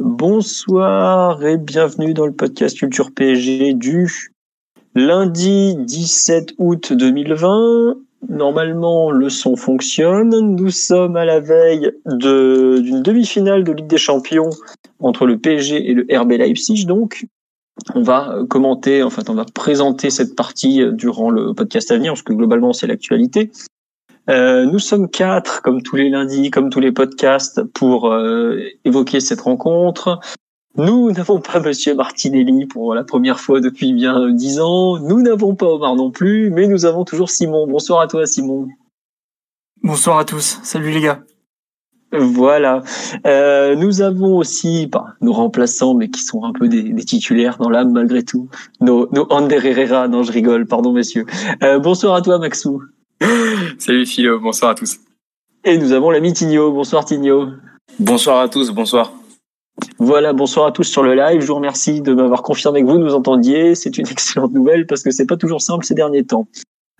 Bonsoir et bienvenue dans le podcast Culture PSG du lundi 17 août 2020. Normalement, le son fonctionne. Nous sommes à la veille d'une demi-finale de Ligue des Champions entre le PSG et le RB Leipzig. Donc, on va commenter, en fait, on va présenter cette partie durant le podcast à venir, parce que globalement, c'est l'actualité. Euh, nous sommes quatre, comme tous les lundis, comme tous les podcasts, pour euh, évoquer cette rencontre. Nous n'avons pas Monsieur Martinelli pour la première fois depuis bien dix ans. Nous n'avons pas Omar non plus, mais nous avons toujours Simon. Bonsoir à toi, Simon. Bonsoir à tous. Salut les gars. Voilà. Euh, nous avons aussi bah, nos remplaçants, mais qui sont un peu des, des titulaires dans l'âme malgré tout. Nos, nos Ander Herrera. Non, je rigole. Pardon, messieurs. Euh, bonsoir à toi, Maxou. Salut Philo, bonsoir à tous. Et nous avons l'ami Tigno. Bonsoir Tigno. Bonsoir à tous, bonsoir. Voilà, bonsoir à tous sur le live. Je vous remercie de m'avoir confirmé que vous nous entendiez. C'est une excellente nouvelle parce que c'est pas toujours simple ces derniers temps.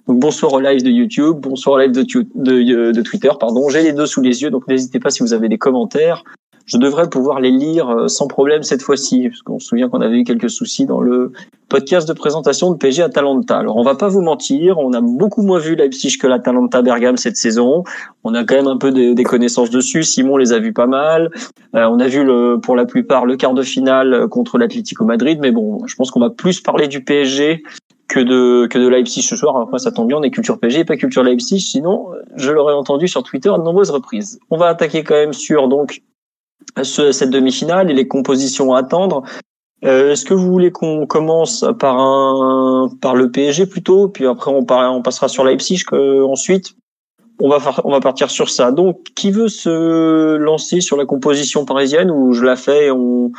Donc bonsoir au live de YouTube, bonsoir au live de, de, de Twitter, pardon. J'ai les deux sous les yeux, donc n'hésitez pas si vous avez des commentaires je devrais pouvoir les lire euh, sans problème cette fois-ci, parce qu'on se souvient qu'on avait eu quelques soucis dans le podcast de présentation de PSG Atalanta. Alors on va pas vous mentir, on a beaucoup moins vu Leipzig que l'Atalanta Bergame cette saison. On a quand même un peu des, connaissances dessus. Simon les a vus pas mal. Euh, on a vu le, pour la plupart le quart de finale contre l'Atlético Madrid, mais bon, je pense qu'on va plus parler du PSG que de que de Leipzig ce soir. Après, ça tombe bien, on est culture PSG et pas culture Leipzig. Sinon, je l'aurais entendu sur Twitter à de nombreuses reprises. On va attaquer quand même sur donc cette demi-finale et les compositions à attendre. Euh, Est-ce que vous voulez qu'on commence par un par le PSG plutôt, puis après on, on passera sur Leipzig que, ensuite on va on va partir sur ça. Donc qui veut se lancer sur la composition parisienne ou je la fais et on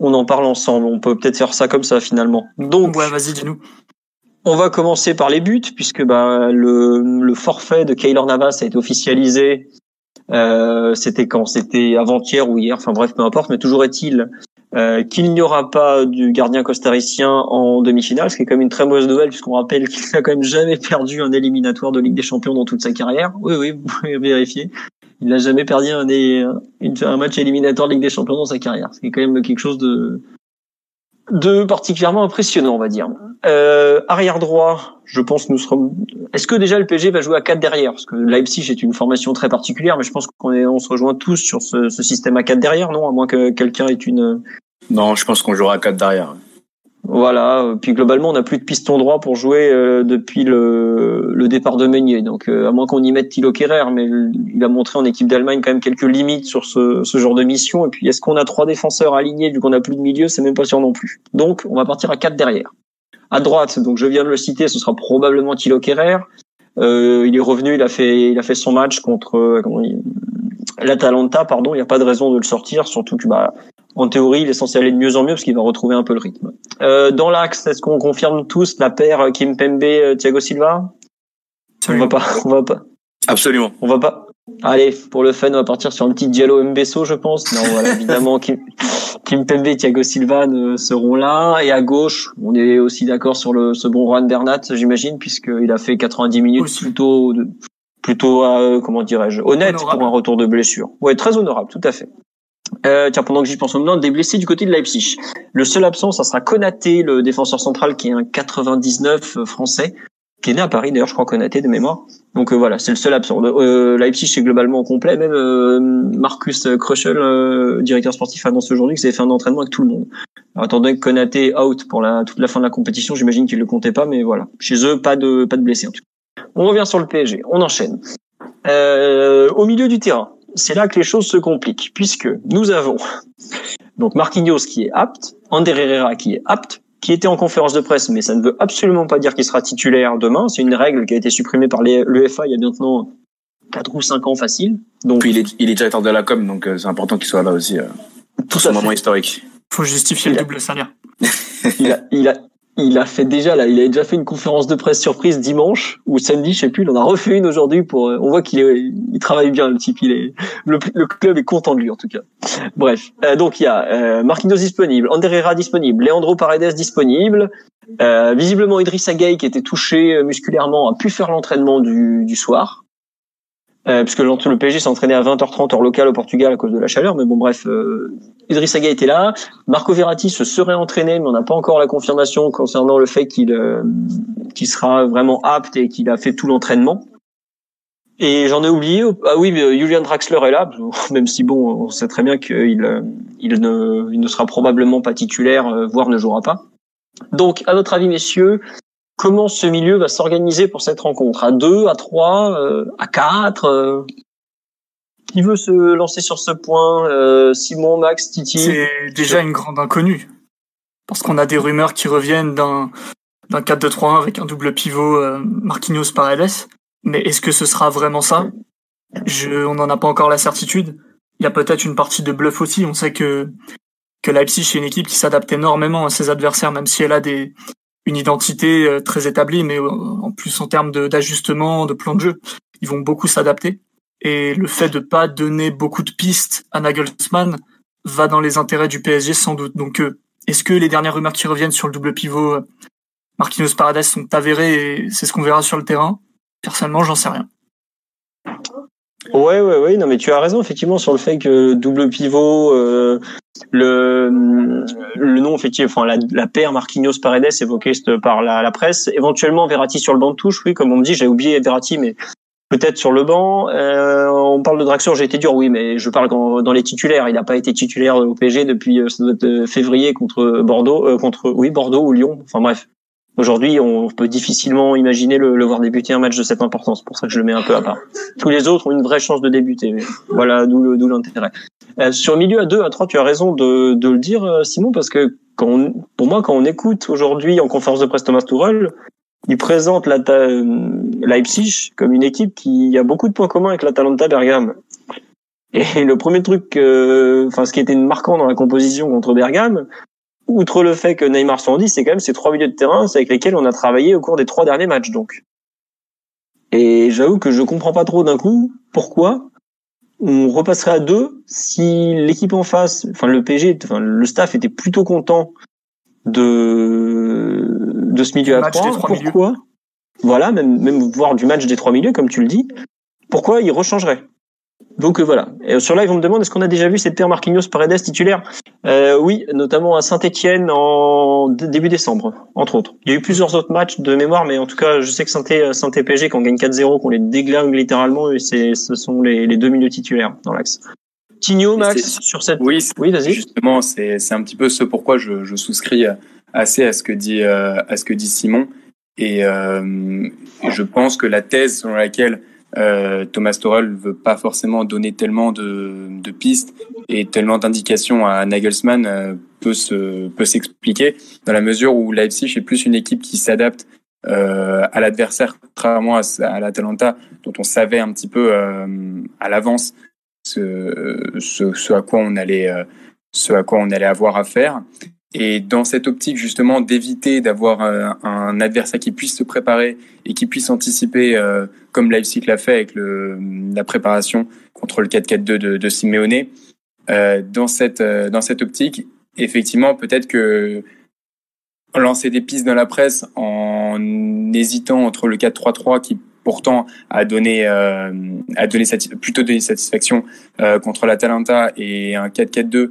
on en parle ensemble? On peut peut-être faire ça comme ça finalement. Donc ouais, vas-y dis-nous. On va commencer par les buts puisque bah, le, le forfait de Keylor Navas a été officialisé euh, c'était quand? C'était avant-hier ou hier, enfin bref, peu importe, mais toujours est-il euh, qu'il n'y aura pas du gardien costaricien en demi-finale, ce qui est quand même une très mauvaise nouvelle puisqu'on rappelle qu'il n'a quand même jamais perdu un éliminatoire de Ligue des Champions dans toute sa carrière. Oui, oui, vous pouvez vérifier. Il n'a jamais perdu un, un match éliminatoire de Ligue des Champions dans sa carrière, ce qui est quand même quelque chose de, de particulièrement impressionnant, on va dire. Euh, arrière droit, je pense nous serons. Est-ce que déjà le PSG va jouer à 4 derrière? Parce que Leipzig est une formation très particulière, mais je pense qu'on on se rejoint tous sur ce, ce, système à 4 derrière, non? À moins que quelqu'un ait une. Non, je pense qu'on jouera à 4 derrière. Voilà. Puis globalement, on n'a plus de piston droit pour jouer euh, depuis le, le, départ de Meunier. Donc, euh, à moins qu'on y mette Thilo Kerrer, mais il a montré en équipe d'Allemagne quand même quelques limites sur ce, ce genre de mission. Et puis, est-ce qu'on a trois défenseurs alignés vu qu'on n'a plus de milieu C'est même pas sûr non plus. Donc, on va partir à quatre derrière. À droite, donc je viens de le citer, ce sera probablement Thilo Kerrer. Euh, il est revenu, il a fait, il a fait son match contre euh, l'Atalanta, pardon. Il n'y a pas de raison de le sortir, surtout que bah, en théorie, il est censé aller de mieux en mieux parce qu'il va retrouver un peu le rythme. Euh, dans l'axe, est-ce qu'on confirme tous la paire Kim Pembe Thiago Silva? On va pas, on va pas. Absolument. On va pas. Allez, pour le fun, on va partir sur un petit Diallo Mbesso, je pense. Non, voilà, évidemment, Kim, Kim Pembe et Thiago Silva seront là. Et à gauche, on est aussi d'accord sur le ce bon Juan Bernat, j'imagine, puisqu'il a fait 90 minutes plutôt, plutôt, euh, comment dirais-je, honnête pour un retour de blessure. Ouais, très honorable, tout à fait. Euh, tiens, pendant que j'y pense, me demande des blessés du côté de Leipzig. Le seul absent, ça sera Konaté, le défenseur central, qui est un 99 euh, français, qui est né à Paris, d'ailleurs, je crois Konaté de mémoire. Donc euh, voilà, c'est le seul absent. Euh, Leipzig c'est globalement complet. Même euh, Marcus Kröschel, euh, directeur sportif, annonce aujourd'hui que avait fait un entraînement avec tout le monde. Alors, attendant que Konaté est out pour la, toute la fin de la compétition, j'imagine qu'il le comptait pas, mais voilà. Chez eux, pas de pas de blessés en tout cas. On revient sur le PSG, on enchaîne. au milieu du terrain, c'est là que les choses se compliquent, puisque nous avons donc Marquinhos qui est apte, Ander Herrera qui est apte, qui était en conférence de presse, mais ça ne veut absolument pas dire qu'il sera titulaire demain. C'est une règle qui a été supprimée par l'UEFA il y a maintenant 4 ou 5 ans facile. Donc il est, il est directeur de la com, donc euh, c'est important qu'il soit là aussi. Euh. Tout ce moment historique. Faut justifier Il le a- double salaire. il a, il a, il a fait déjà là, il a déjà fait une conférence de presse surprise dimanche ou samedi, je sais plus. Il en a refait une aujourd'hui pour. euh, On voit qu'il il travaille bien le type. Il est, le, club est content de lui en tout cas. Bref, Euh, donc il y a euh, Marquinhos disponible, Ander disponible, Leandro Paredes disponible. Euh, visiblement Idrissa Gueye qui était touché euh, musculairement a pu faire l'entraînement du, du soir. Euh, puisque le PSG s'entraînait à 20h30 heure locale au Portugal à cause de la chaleur, mais bon bref, euh, Idrissa Gueye était là. Marco Verratti se serait entraîné, mais on n'a pas encore la confirmation concernant le fait qu'il euh, qu'il sera vraiment apte et qu'il a fait tout l'entraînement. Et j'en ai oublié. Ah oui, Julian Draxler est là, même si bon, on sait très bien qu'il il ne, il ne sera probablement pas titulaire, voire ne jouera pas. Donc, à votre avis, messieurs, comment ce milieu va s'organiser pour cette rencontre? À deux, à trois, euh, à quatre euh, Qui veut se lancer sur ce point Euh, Simon, Max, Titi? C'est déjà une grande inconnue. Parce qu'on a des rumeurs qui reviennent d'un d'un 4-2-3-1 avec un double pivot Marquinhos Paredes. Mais est-ce que ce sera vraiment ça? Je, On n'en a pas encore la certitude. Il y a peut-être une partie de bluff aussi. On sait que que Leipzig est une équipe qui s'adapte énormément à ses adversaires, même si elle a des une identité euh, très établie, mais euh, en plus en termes d'ajustement, de, plan de jeu, ils vont beaucoup s'adapter. Et le fait de pas donner beaucoup de pistes à Nagelsmann va dans les intérêts du PSG sans doute. Donc, euh, est-ce que les dernières rumeurs qui reviennent sur le double pivot Marquinhos Paredes sont avérées et c'est ce qu'on verra sur le terrain? Personnellement, j'en sais rien. Ouais, ouais, ouais. Non, mais tu as raison effectivement sur le fait que double pivot, euh, le le nom effectivement, enfin la, la paire Marquinhos Paredes évoquée par la, presse, éventuellement Verratti sur le banc de touche. Oui, comme on me dit, j'ai oublié Verratti, mais peut-être sur le banc. Euh, on parle de Draxler, j'ai été dur, oui, mais je parle dans, les titulaires. Il n'a pas été titulaire au PSG depuis euh, ça doit être, février contre Bordeaux, euh, contre oui Bordeaux ou Lyon. Enfin bref. Aujourd'hui, on peut difficilement imaginer le, le voir débuter un match de cette importance. C'est pour ça que je le mets un peu à part. Tous les autres ont une vraie chance de débuter. Voilà, d'où l'intérêt. Euh, sur milieu à 2, à 3, tu as raison de, de le dire, euh, Simon, parce que quand on- pour moi, quand on écoute aujourd'hui en conférence de presse Thomas Tuchel, il présente la euh, Leipzig comme une équipe qui a beaucoup de points communs avec l'Atalanta Bergame. Et le premier truc, euh, enfin, ce qui était marquant dans la composition contre Bergame, outre le fait que Neymar soit en 10, c'est quand même ces trois milieux de terrain avec lesquels on a travaillé au cours des trois derniers matchs, donc. Et j'avoue que je comprends pas trop d'un coup pourquoi on repasserait à deux si l'équipe en face, enfin le PG, enfin le staff était plutôt content de de ce milieu à match trois. des trois milieux. Pourquoi? Voilà, même même voir du match des trois milieux comme tu le dis. Pourquoi il rechangerait? Donc euh, voilà. Et sur live on me demande est-ce qu'on a déjà vu cette paire Marquinhos Paredes titulaire? Euh, Oui, notamment à Saint-Étienne en début décembre, entre autres. Il y a eu plusieurs autres matchs de mémoire, mais en tout cas, je sais que Saint-É, Saint-PSG, quand on gagne 4-0, qu'on les déglingue littéralement, et ce sont les, les deux milieux titulaires dans l'axe. Tigno, Max, sur cette. Oui, c'est- Oui, vas-y. justement, c'est un petit peu ce pourquoi je, je souscris assez à ce que dit euh, à ce que dit Simon. Et euh, je pense que la thèse selon laquelle euh, Thomas Tuchel veut pas forcément donner tellement de, pistes et tellement d'indications à Nagelsmann euh, peut se peut s'expliquer dans la mesure où Leipzig est plus une équipe qui s'adapte euh, à l'adversaire, contrairement à, à l'Atalanta dont on savait un petit peu à l'avance ce, ce, à quoi on allait ce à quoi on allait avoir affaire. Et dans cette optique justement d'éviter d'avoir euh, un adversaire qui puisse se préparer et qui puisse anticiper, euh, comme Leipzig l'a fait avec le, la préparation contre le 4-4-2 de, de Simeone, euh, dans cette dans cette optique, effectivement, peut-être que lancer des pistes dans la presse en hésitant entre le 4-3-3 qui pourtant a donné a donné plutôt donné satisfaction contre l'Atalanta et un 4-4-2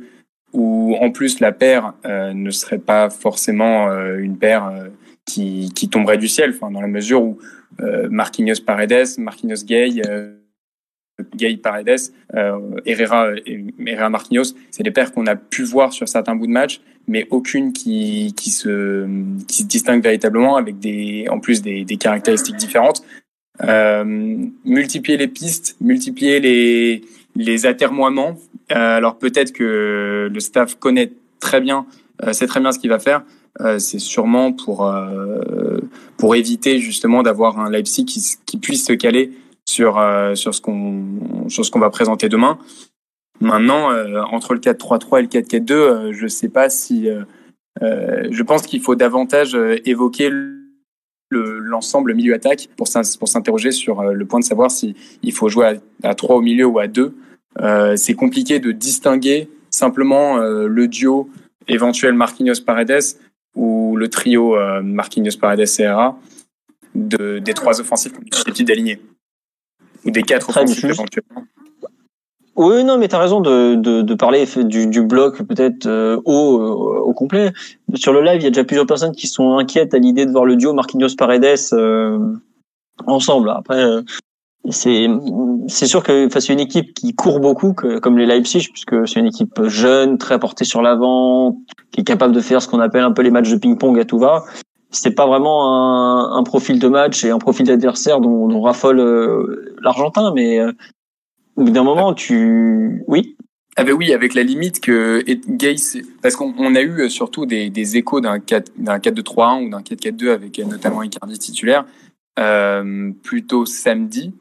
où en plus la paire euh, ne serait pas forcément euh, une paire euh, qui, qui tomberait du ciel, enfin, dans la mesure où euh, Marquinhos Paredes, Marquinhos Gay, euh, Gay Paredes, euh, Herrera, Herrera Marquinhos, c'est des paires qu'on a pu voir sur certains bouts de match, mais aucune qui, qui, se, qui se distingue véritablement avec des, en plus des, des caractéristiques différentes. Multiplier les pistes, multiplier les, les atermoiements. Euh, alors peut-être que le staff connaît très bien, euh, sait très bien ce qu'il va faire. Euh, c'est sûrement pour pour éviter justement d'avoir un Leipzig qui, qui puisse se caler sur sur ce qu'on sur ce qu'on va présenter demain. Maintenant, entre le 4-3-3 et le 4-4-2, je sais pas si. je pense qu'il faut davantage évoquer l'ensemble milieu attaque pour s'interroger sur le point de savoir si il faut jouer à, à 3 au milieu ou à 2. c'est compliqué de distinguer simplement le duo éventuel Marquinhos Paredes ou le trio euh, Marquinhos Paredes CRA de, des trois offensifs susceptibles d'aligner ou des quatre offensifs éventuellement. Oui, non, mais tu as raison de, de, de, parler du, du bloc peut-être euh, haut euh, au complet. Sur le live, il y a déjà plusieurs personnes qui sont inquiètes à l'idée de voir le duo Marquinhos Paredes ensemble. Après, c'est c'est sûr que face à une équipe qui court beaucoup comme les Leipzig puisque c'est une équipe jeune très portée sur l'avant qui est capable de faire ce qu'on appelle un peu les matchs de ping-pong à tout va c'est pas vraiment un, un, profil de match et un profil d'adversaire dont, dont, raffole euh, l'Argentin mais euh, au bout d'un moment tu oui? Ah ben oui, avec la limite que Gay, parce qu'on a eu euh, surtout des, des échos d'un 4 d'un 4-2-3-1 ou d'un 4-4-2 avec notamment Icardi titulaire euh, plutôt samedi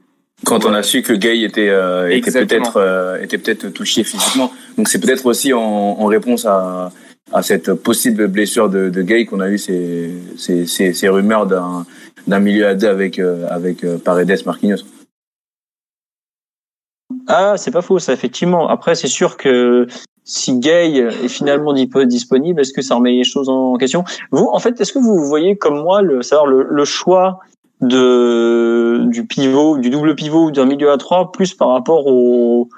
quand on a su que Gay était, euh, était peut-être euh, était peut-être touché physiquement. Donc c'est peut-être aussi en, en, réponse à, à cette possible blessure de, de Gay qu'on a eu ces, ces, ces, ces rumeurs d'un d'un milieu à deux avec euh, avec Paredes Marquinhos. Ah, c'est pas faux, ça effectivement. Après, c'est sûr que si Gay est finalement disponible, est-ce que ça remet les choses en question? Vous, en fait, est-ce que vous voyez comme moi le savoir le, le choix de du pivot, du double pivot ou d'un milieu à trois, plus par rapport aux,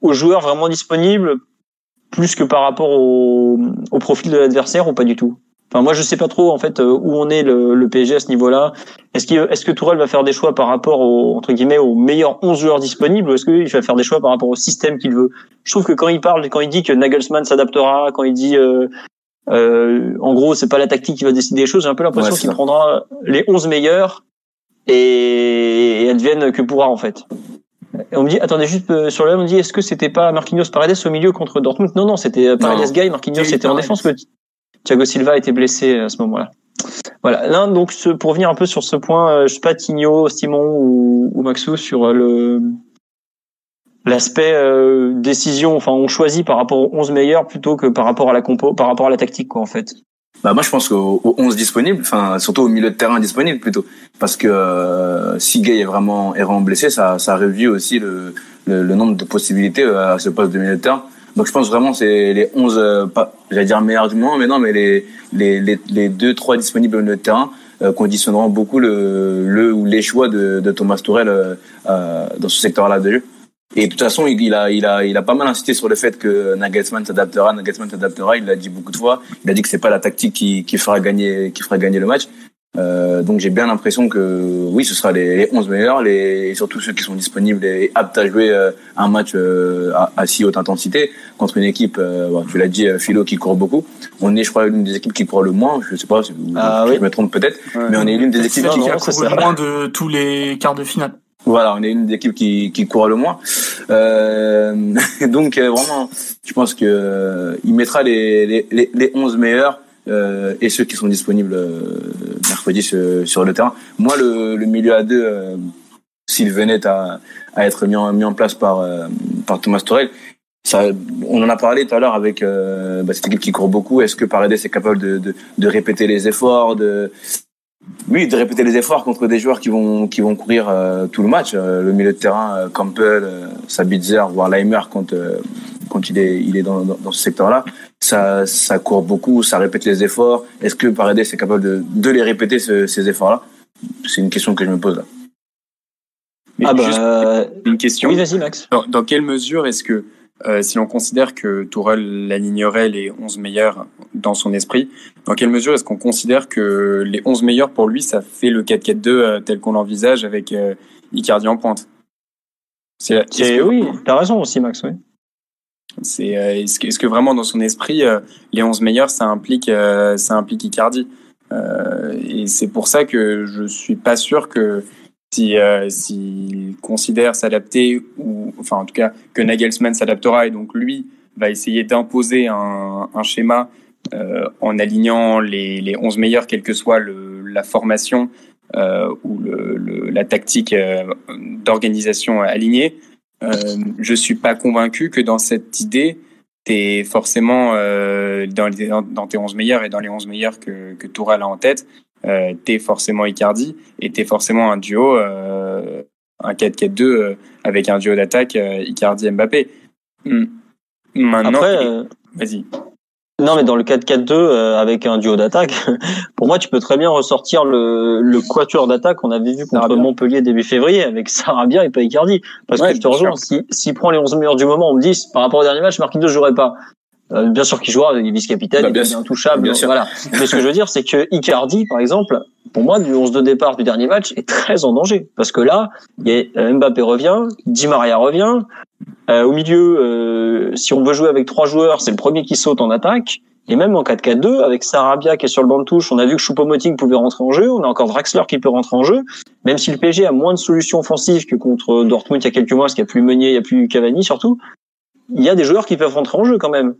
aux joueurs vraiment disponibles, plus que par rapport au, au profil de l'adversaire ou pas du tout? Enfin, moi, je sais pas trop en fait où on est le, le PSG à ce niveau-là. Est-ce qu'il est-ce que Tourelle va faire des choix par rapport au entre guillemets aux meilleurs 11 joueurs disponibles ou est-ce qu'il va faire des choix par rapport au système qu'il veut? Je trouve que quand il parle, quand il dit que Nagelsmann s'adaptera, quand il dit euh, euh, en gros, c'est pas la tactique qui va décider les choses. J'ai un peu l'impression qu'il prendra les 11 meilleurs et, et advienne que pourra en fait. Et on me dit, attendez juste euh, sur le on me dit, est-ce que c'était pas Marquinhos Paredes au milieu contre Dortmund? Non, non, c'était euh, Paredes Guy. Marquinhos était en défense que Thiago Silva était blessé à ce moment-là. Voilà. Là, donc, ce, pour revenir un peu sur ce point, je sais pas Tigno, Simon ou, ou Maxou sur le l'aspect euh, décision, enfin on choisit par rapport aux 11 meilleurs plutôt que par rapport à la compo, par rapport à la tactique quoi en fait. Bah moi je pense qu'au 11 disponible, enfin surtout au milieu de terrain disponible plutôt, parce que euh, si Gay est vraiment est vraiment blessé, ça ça réduit aussi le, le, le nombre de possibilités euh, à ce poste de milieu de terrain. Donc je pense vraiment c'est les 11 euh, pas j'allais dire meilleurs du moment, mais non mais les les les, les deux trois disponibles au de terrain euh, conditionneront beaucoup le le ou les choix de, de Thomas Tourelle euh, dans ce secteur-là de jeu. Et de toute façon, il a, il a, il a pas mal insisté sur le fait que Nagelsmann s'adaptera, Nagelsmann s'adaptera. Il l'a dit beaucoup de fois. Il a dit que c'est pas la tactique qui, qui fera gagner, qui fera gagner le match. Euh, donc j'ai bien l'impression que oui, ce sera les, les 11 meilleurs, les, et surtout ceux qui sont disponibles et aptes à jouer euh, un match euh, à, à, si haute intensité contre une équipe, euh, tu l'as dit, Philo qui court beaucoup. On est, je crois, l'une des équipes qui court le moins. Je sais pas si ah, oui. je me trompe peut-être, mais on est l'une des équipes qui, couru le moins de tous les quarts de finale. Voilà, on est une des équipes qui, qui court le moins. Euh, donc euh, vraiment, je pense que euh, il mettra les, les, les 11 meilleurs euh, et ceux qui sont disponibles euh, mercredi sur, le terrain. Moi, le, milieu à deux, s'il venait à, être mis en, place par, Thomas Torel, on en a parlé tout à l'heure avec bah, cette équipe qui court beaucoup. Est-ce que Paredes est capable de, répéter les efforts, oui, de répéter les efforts contre des joueurs qui vont courir euh, tout le match. Euh, le milieu de terrain, euh, Campbell, euh, Sabitzer, voire Leimer quand il est dans ce secteur-là, ça ça court beaucoup, ça répète les efforts. Est-ce que Paredes est capable de de les répéter ce, ces efforts-là? C'est une question que je me pose là. Mais ah bah, une question. Oui, vas-y Max. Dans, dans quelle mesure est-ce que euh, si l'on considère que Tourelle alignerait les 11 meilleurs dans son esprit, dans quelle mesure est-ce qu'on considère que les 11 meilleurs pour lui, ça fait le 4-4-2 euh, tel qu'on l'envisage avec euh, Icardi en pointe? C'est, Oui, t'as raison aussi Max, oui. C'est, est-ce, que, est-ce que vraiment dans son esprit, les 11 meilleurs, ça implique, ça implique Icardi? Et c'est pour ça que je suis pas sûr que si euh, s'il considère s'adapter ou enfin en tout cas que Nagelsmann s'adaptera et donc lui va essayer d'imposer un, schéma euh, en alignant les, les 11 meilleurs quelle que soit la formation euh, ou la tactique euh, d'organisation alignée euh, je suis pas convaincu que dans cette idée, t'es forcément euh, dans, les, dans tes 11 meilleurs et dans les 11 meilleurs que, que a en tête, euh, t'es forcément Icardi et t'es forcément un duo, euh, un 4-4-2 euh, avec un duo d'attaque euh, Icardi-Mbappé. Hmm. Maintenant, euh, vas-y. Non, mais dans le 4-4-2 euh, avec un duo d'attaque, pour moi, tu peux très bien ressortir le, le quatuor d'attaque qu'on avait vu contre Sarabia. Montpellier début février avec Sarabia et pas Icardi. Parce Ouais, que je te rejoins, si- s'il prend les 11 meilleurs du moment, on me dit, par rapport au dernier match, Marquinhos jouerait pas. Euh, bien sûr qu'il jouera, il est vice-capitaine, Bah, il est intouchable, Bien sûr. voilà. Mais ce que je veux dire, c'est que Icardi, par exemple, pour moi, du 11 de départ du dernier match, est très en danger. Parce que là, y a, euh, Mbappé revient, Di Maria revient, euh, au milieu, euh, si on veut jouer avec trois joueurs, c'est le premier qui saute en attaque. Et même en 4-4-2, avec Sarabia qui est sur le banc de touche, on a vu que Choupo-Moting pouvait rentrer en jeu. On a encore Draxler qui peut rentrer en jeu. Même si le PSG a moins de solutions offensives que contre Dortmund il y a quelques mois, parce qu'il n'y a plus Meunier, il n'y a plus Cavani surtout, il y a des joueurs qui peuvent rentrer en jeu quand même.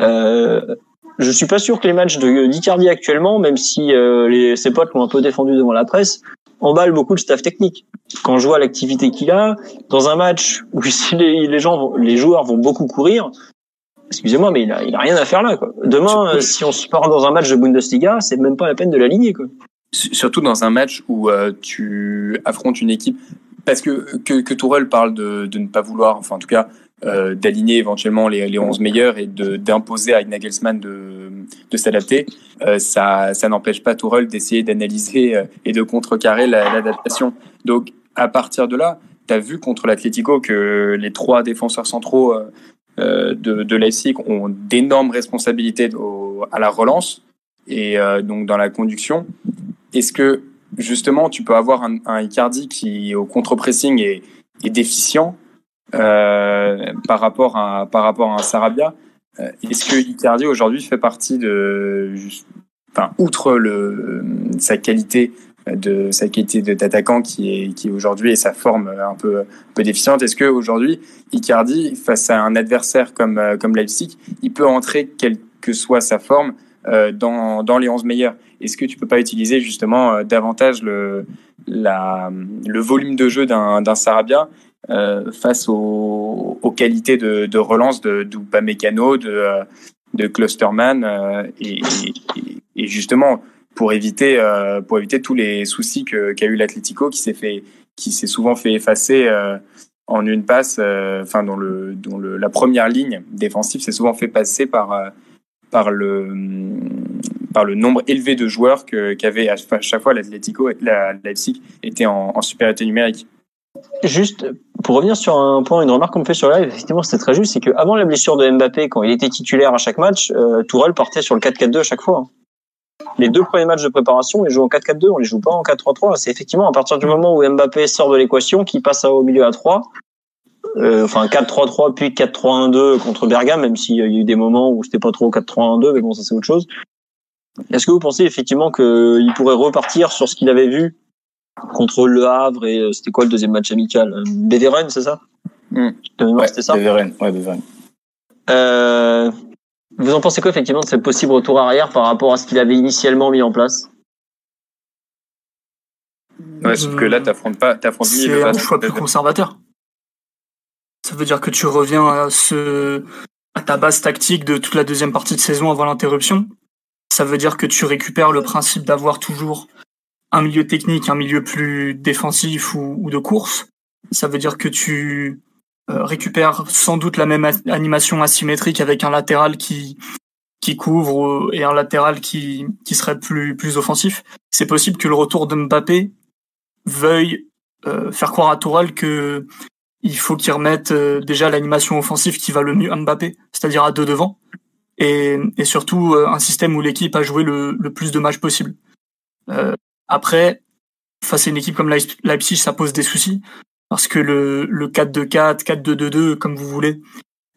Euh, je suis pas sûr que les matchs de d'Icardi actuellement, même si euh, les, ses potes l'ont un peu défendu devant la presse, emballent beaucoup le staff technique. Quand je vois l'activité qu'il a, dans un match où les, les gens, vont- les joueurs vont beaucoup courir, excusez-moi, mais il a, il a rien à faire là. Quoi. Demain, euh, si on se part dans un match de Bundesliga, c'est même pas la peine de l'aligner. Quoi. Surtout dans un match où euh, tu affrontes une équipe. Parce que, que, que Tourelle parle de, de ne pas vouloir, enfin en tout cas, euh, d'aligner éventuellement les, les 11 meilleurs et d'imposer à Nagelsmann de, de s'adapter, euh, ça, ça n'empêche pas Tourelle d'essayer d'analyser euh, et de contrecarrer la- l'adaptation. Donc à partir de là, tu as vu contre l'Atlético que les trois défenseurs centraux euh, euh, de, de Leipzig ont d'énormes responsabilités au- à la relance et euh, donc dans la conduction. Est-ce que justement tu peux avoir un, un Icardi qui au contre-pressing est, est déficient par rapport à par rapport à un Sarabia Euh, Est-ce que Icardi aujourd'hui fait partie de, enfin outre le sa qualité de sa qualité d'attaquant qui est qui aujourd'hui et sa forme un peu un peu déficiente. Est-ce que aujourd'hui Icardi face à un adversaire comme euh, comme Leipzig, il peut entrer quelle que soit sa forme euh, dans dans les 11 meilleurs? Est-ce que tu peux pas utiliser justement euh, davantage le la le volume de jeu d'un d'un Sarabia euh, face aux, qualités de, relance de d'Upamecano, de euh, Clusterman euh, et, et, justement pour éviter euh, pour éviter tous les soucis qu'a eu l'Atlético qui s'est fait qui s'est souvent fait effacer euh, en une passe euh, enfin dont le le la première ligne défensive s'est souvent fait passer par euh, par le par le nombre élevé de joueurs qu'avait à chaque fois l'Atlético la Leipzig était en, en supériorité numérique. Juste pour revenir sur un point, une remarque qu'on me fait sur live, effectivement c'était très juste, c'est que avant la blessure de Mbappé, quand il était titulaire à chaque match, euh, Tourelle partait sur le 4-4-2 à chaque fois. Les deux premiers matchs de préparation, il joue en 4-4-2, on les joue pas en 4-3-3. C'est effectivement à partir du moment où Mbappé sort de l'équation qu'il passe au milieu à 3. Euh, enfin 4-3-3 puis 4-3-1-2 contre Bergame, même s'il y a eu des moments où c'était pas trop 4-3-1-2, mais bon ça c'est autre chose. Est-ce que vous pensez effectivement qu'il pourrait repartir sur ce qu'il avait vu contre Le Havre et euh, c'était quoi le deuxième match amical? Euh, Beveren, c'est ça? Mm. Mémoire, Ouais, c'était ça? Beveren, ouais, Beveren. Euh, vous en pensez quoi effectivement de ce possible retour arrière par rapport à ce qu'il avait initialement mis en place? Ouais, sauf que là t'affrontes pas t'affrontes C'est un choix plus conservateur. Ça veut dire que tu reviens à ce à ta base tactique de toute la deuxième partie de saison avant l'interruption. Ça veut dire que tu récupères le principe d'avoir toujours un milieu technique, un milieu plus défensif ou, ou de course. Ça veut dire que tu euh, récupères sans doute la même animation asymétrique avec un latéral qui qui couvre euh, et un latéral qui qui serait plus plus offensif. C'est possible que le retour de Mbappé veuille euh, faire croire à Tourelle que il faut qu'il remette euh, déjà l'animation offensive qui va le mieux à Mbappé, c'est-à-dire à deux devant, et, et surtout euh, un système où l'équipe a joué le, le plus de matchs possible. Après, face à une équipe comme Leip- Leipzig, ça pose des soucis parce que le, le 4-2-4, 4-2-2-2, comme vous voulez,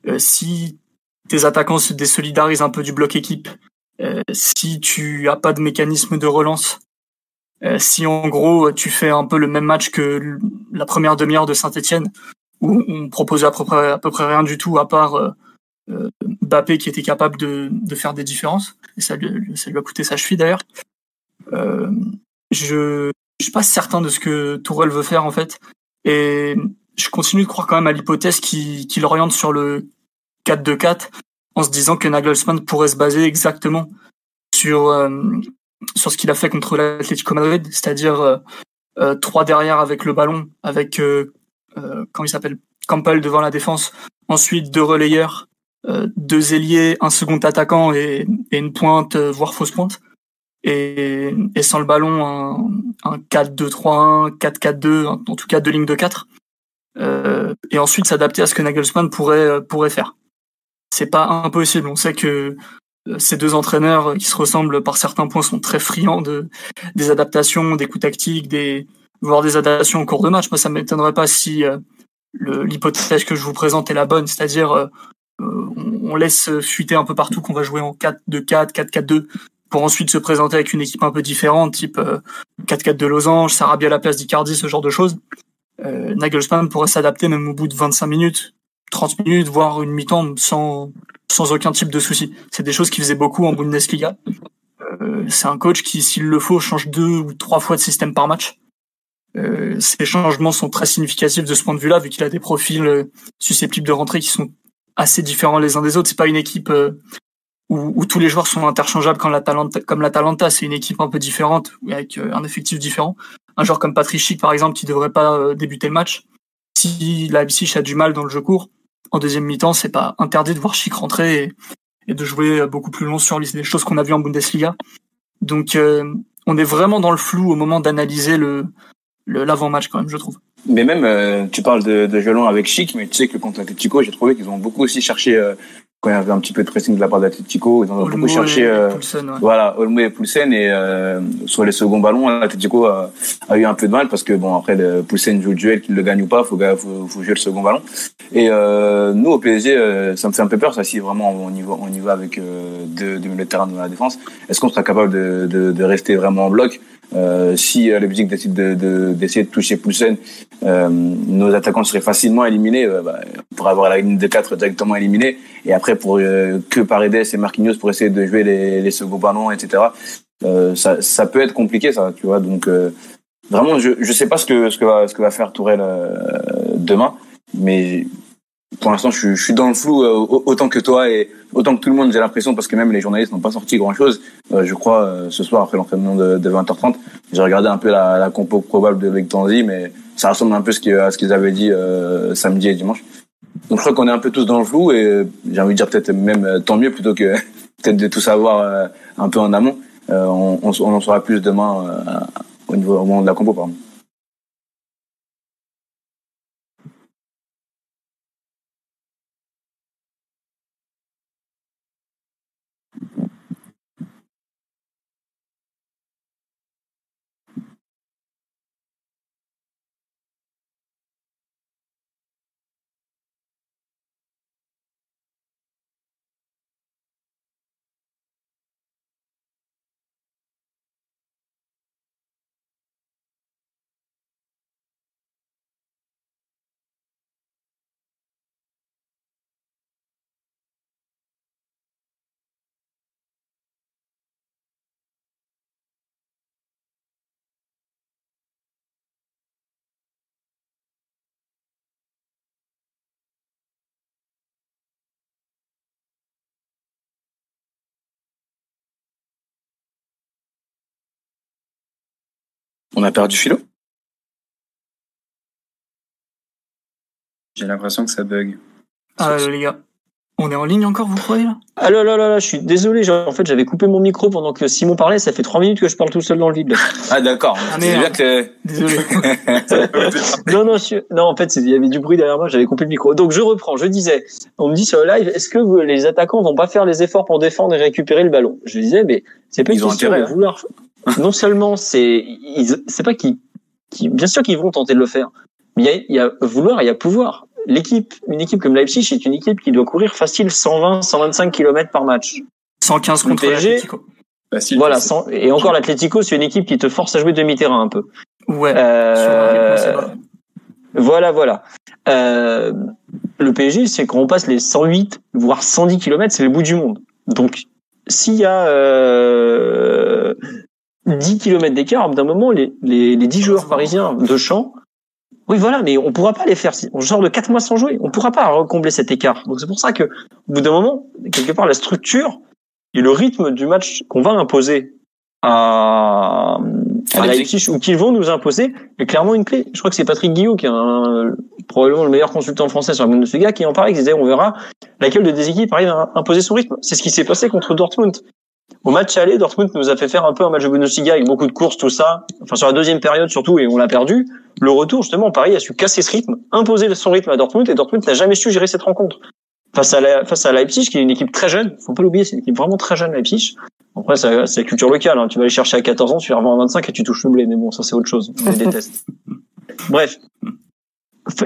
euh, si tes attaquants se désolidarisent un peu du bloc équipe, euh, si tu as pas de mécanisme de relance, euh, si en gros tu fais un peu le même match que la première demi-heure de Saint-Etienne, où on proposait à peu près, à peu près rien du tout à part Mbappé qui était capable de, de faire des différences, et ça lui, ça lui a coûté sa cheville d'ailleurs. Euh, je je suis pas certain de ce que Tourelle veut faire en fait, et je continue de croire quand même à l'hypothèse qui, qui l'oriente sur le 4-2-4 en se disant que Nagelsmann pourrait se baser exactement sur euh, sur ce qu'il a fait contre l'Atlético Madrid, c'est-à-dire euh, euh, trois derrière avec le ballon, avec euh, comment il s'appelle Campbell devant la défense, ensuite deux relayeurs, deux ailiers, un second attaquant et, et une pointe voire fausse pointe. Et, et, sans le ballon un, un 4-2-3-1, 4-4-2, en tout cas deux lignes de 4. Euh, et ensuite s'adapter à ce que Nagelsmann pourrait pourrait faire. C'est pas impossible. On sait que euh, ces deux entraîneurs qui se ressemblent par certains points sont très friands de des adaptations, des coups tactiques, des voire des adaptations au cours de match. Moi, ça m'étonnerait pas si euh, l'hypothèse que je vous présente est la bonne, c'est-à-dire euh, on, laisse fuiter un peu partout qu'on va jouer en 4-2-4, 4-4-2 pour ensuite se présenter avec une équipe un peu différente, type 4-4 de Losange, Sarabia à la place d'Icardi, ce genre de choses. Euh, Nagelsmann pourrait s'adapter même au bout de 25 minutes, 30 minutes, voire une mi-temps sans sans aucun type de souci. C'est des choses qu'il faisait beaucoup en Bundesliga. Euh, c'est un coach qui, s'il le faut, change deux ou trois fois de système par match. Euh, ces changements sont très significatifs de ce point de vue-là, vu qu'il a des profils euh, susceptibles de rentrer qui sont assez différents les uns des autres. C'est pas une équipe euh, où, où, tous les joueurs sont interchangeables comme l'Atalanta. Comme l'Atalanta, c'est une équipe un peu différente avec euh, un effectif différent. Un joueur comme Patrick Schick, par exemple, qui devrait pas débuter le match, si la Leipzig a du mal dans le jeu court, en deuxième mi-temps, c'est pas interdit de voir Chic rentrer et, de jouer beaucoup plus long sur les choses qu'on a vues en Bundesliga. Donc, euh, on est vraiment dans le flou au moment d'analyser le l'avant-match quand même, je trouve. Mais même, euh, tu parles de, de violon avec Chic, mais tu sais que contre l'Atletico, j'ai trouvé qu'ils ont beaucoup aussi cherché euh, quand il y avait un petit peu de pressing de la part d'Atletico, ils ont beaucoup cherché, euh, voilà, Olmo et Poulsen et euh, sur les seconds ballons, l'Atletico a, a, eu un peu de mal parce que bon après le Poulsen joue le duel, qu'il le gagne ou pas, faut, faut, faut jouer le second ballon. Et euh, nous au PSG, euh, ça me fait un peu peur, ça si vraiment on y va, on y va avec euh, deux, deux milieux de terrain dans la défense. Est-ce qu'on sera capable de, de, de, rester vraiment en bloc? Euh, si euh, le décide d'essayer de, de, de, toucher Poulsen, euh, nos attaquants seraient facilement éliminés. Euh, bah, on pourrait avoir la ligne de 4 directement éliminée. Et après, pour euh, que Paredes et Marquinhos pour essayer de jouer les, les seconds ballons, etc. Ça, ça peut être compliqué, ça, tu vois. Donc, vraiment, je je sais pas ce que ce que va ce que va faire Tourelle demain, mais pour l'instant, je, je, suis dans le flou euh, autant que toi et autant que tout le monde. J'ai l'impression parce que même les journalistes n'ont pas sorti grand chose. Euh, je crois euh, ce soir après l'entraînement de, de, 20h30, j'ai regardé un peu la, la compo probable de Tanzi, mais ça ressemble un peu à ce qu'ils avaient dit euh, samedi et dimanche. Donc je crois qu'on est un peu tous dans le flou et j'ai envie de dire peut-être même tant mieux plutôt que peut-être de tout savoir un peu en amont. on, on, on, en saura plus demain au niveau au moment de la compo, pardon. On a perdu Philo? J'ai l'impression que ça bug. Ah, les gars. On est en ligne encore, vous croyez là? Ah là là là là, je suis désolé. En fait, j'avais coupé mon micro pendant que Simon parlait. Ça fait trois minutes que je parle tout seul dans le vide. Ah d'accord. Ah, bien que... Désolé. non non, non. En fait, il y avait du bruit derrière moi. J'avais coupé le micro. Donc je reprends. Je disais, on me dit sur le live, est-ce que les attaquants vont pas faire les efforts pour défendre et récupérer le ballon? Je disais, mais c'est pas une question de hein. vouloir non seulement c'est, c'est pas qu'ils, bien sûr qu'ils vont tenter de le faire, mais il y a, il y a vouloir, il y a pouvoir. L'équipe, une équipe comme Leipzig, c'est une équipe qui doit courir facile 120, 125 km par match. 115 contre l'Atlético. Facile, voilà, et encore l'Atlético, c'est une équipe qui te force à jouer demi-terrain un peu. Ouais. Euh, voilà, voilà. Euh, le PSG, c'est quand on passe les 108, voire 110 km, c'est le bout du monde. Donc, s'il y a euh, 10 km d'écart, d'un moment, les, les, les 10 joueurs parisiens de champ Oui, voilà, mais on pourra pas les faire. On sort de quatre mois sans jouer. On pourra pas recombler cet écart. Donc c'est pour ça que, au bout d'un moment, quelque part, la structure et le rythme du match qu'on va imposer à, à Leipzig ou qu'ils vont nous imposer est clairement une clé. Je crois que c'est Patrick Guillot qui est un, probablement le meilleur consultant français sur la Bundesliga qui en parlait, qui disait on verra laquelle de des équipes arrive à imposer son rythme. C'est ce qui s'est passé contre Dortmund. Au match aller, Dortmund nous a fait faire un peu un match de Bundesliga avec beaucoup de courses, tout ça. Enfin, sur la deuxième période surtout, et on l'a perdu. Le retour, justement, Paris a su casser ce rythme, imposer son rythme à Dortmund, et Dortmund n'a jamais su gérer cette rencontre. Face à, la, face à Leipzig, qui est une équipe très jeune, faut pas l'oublier, c'est une équipe vraiment très jeune, Leipzig. Après, c'est la culture locale. Hein. Tu vas aller chercher à 14 ans, tu vas revendre à 25 et tu touches le blé. Mais bon, ça c'est autre chose. On les déteste. Bref,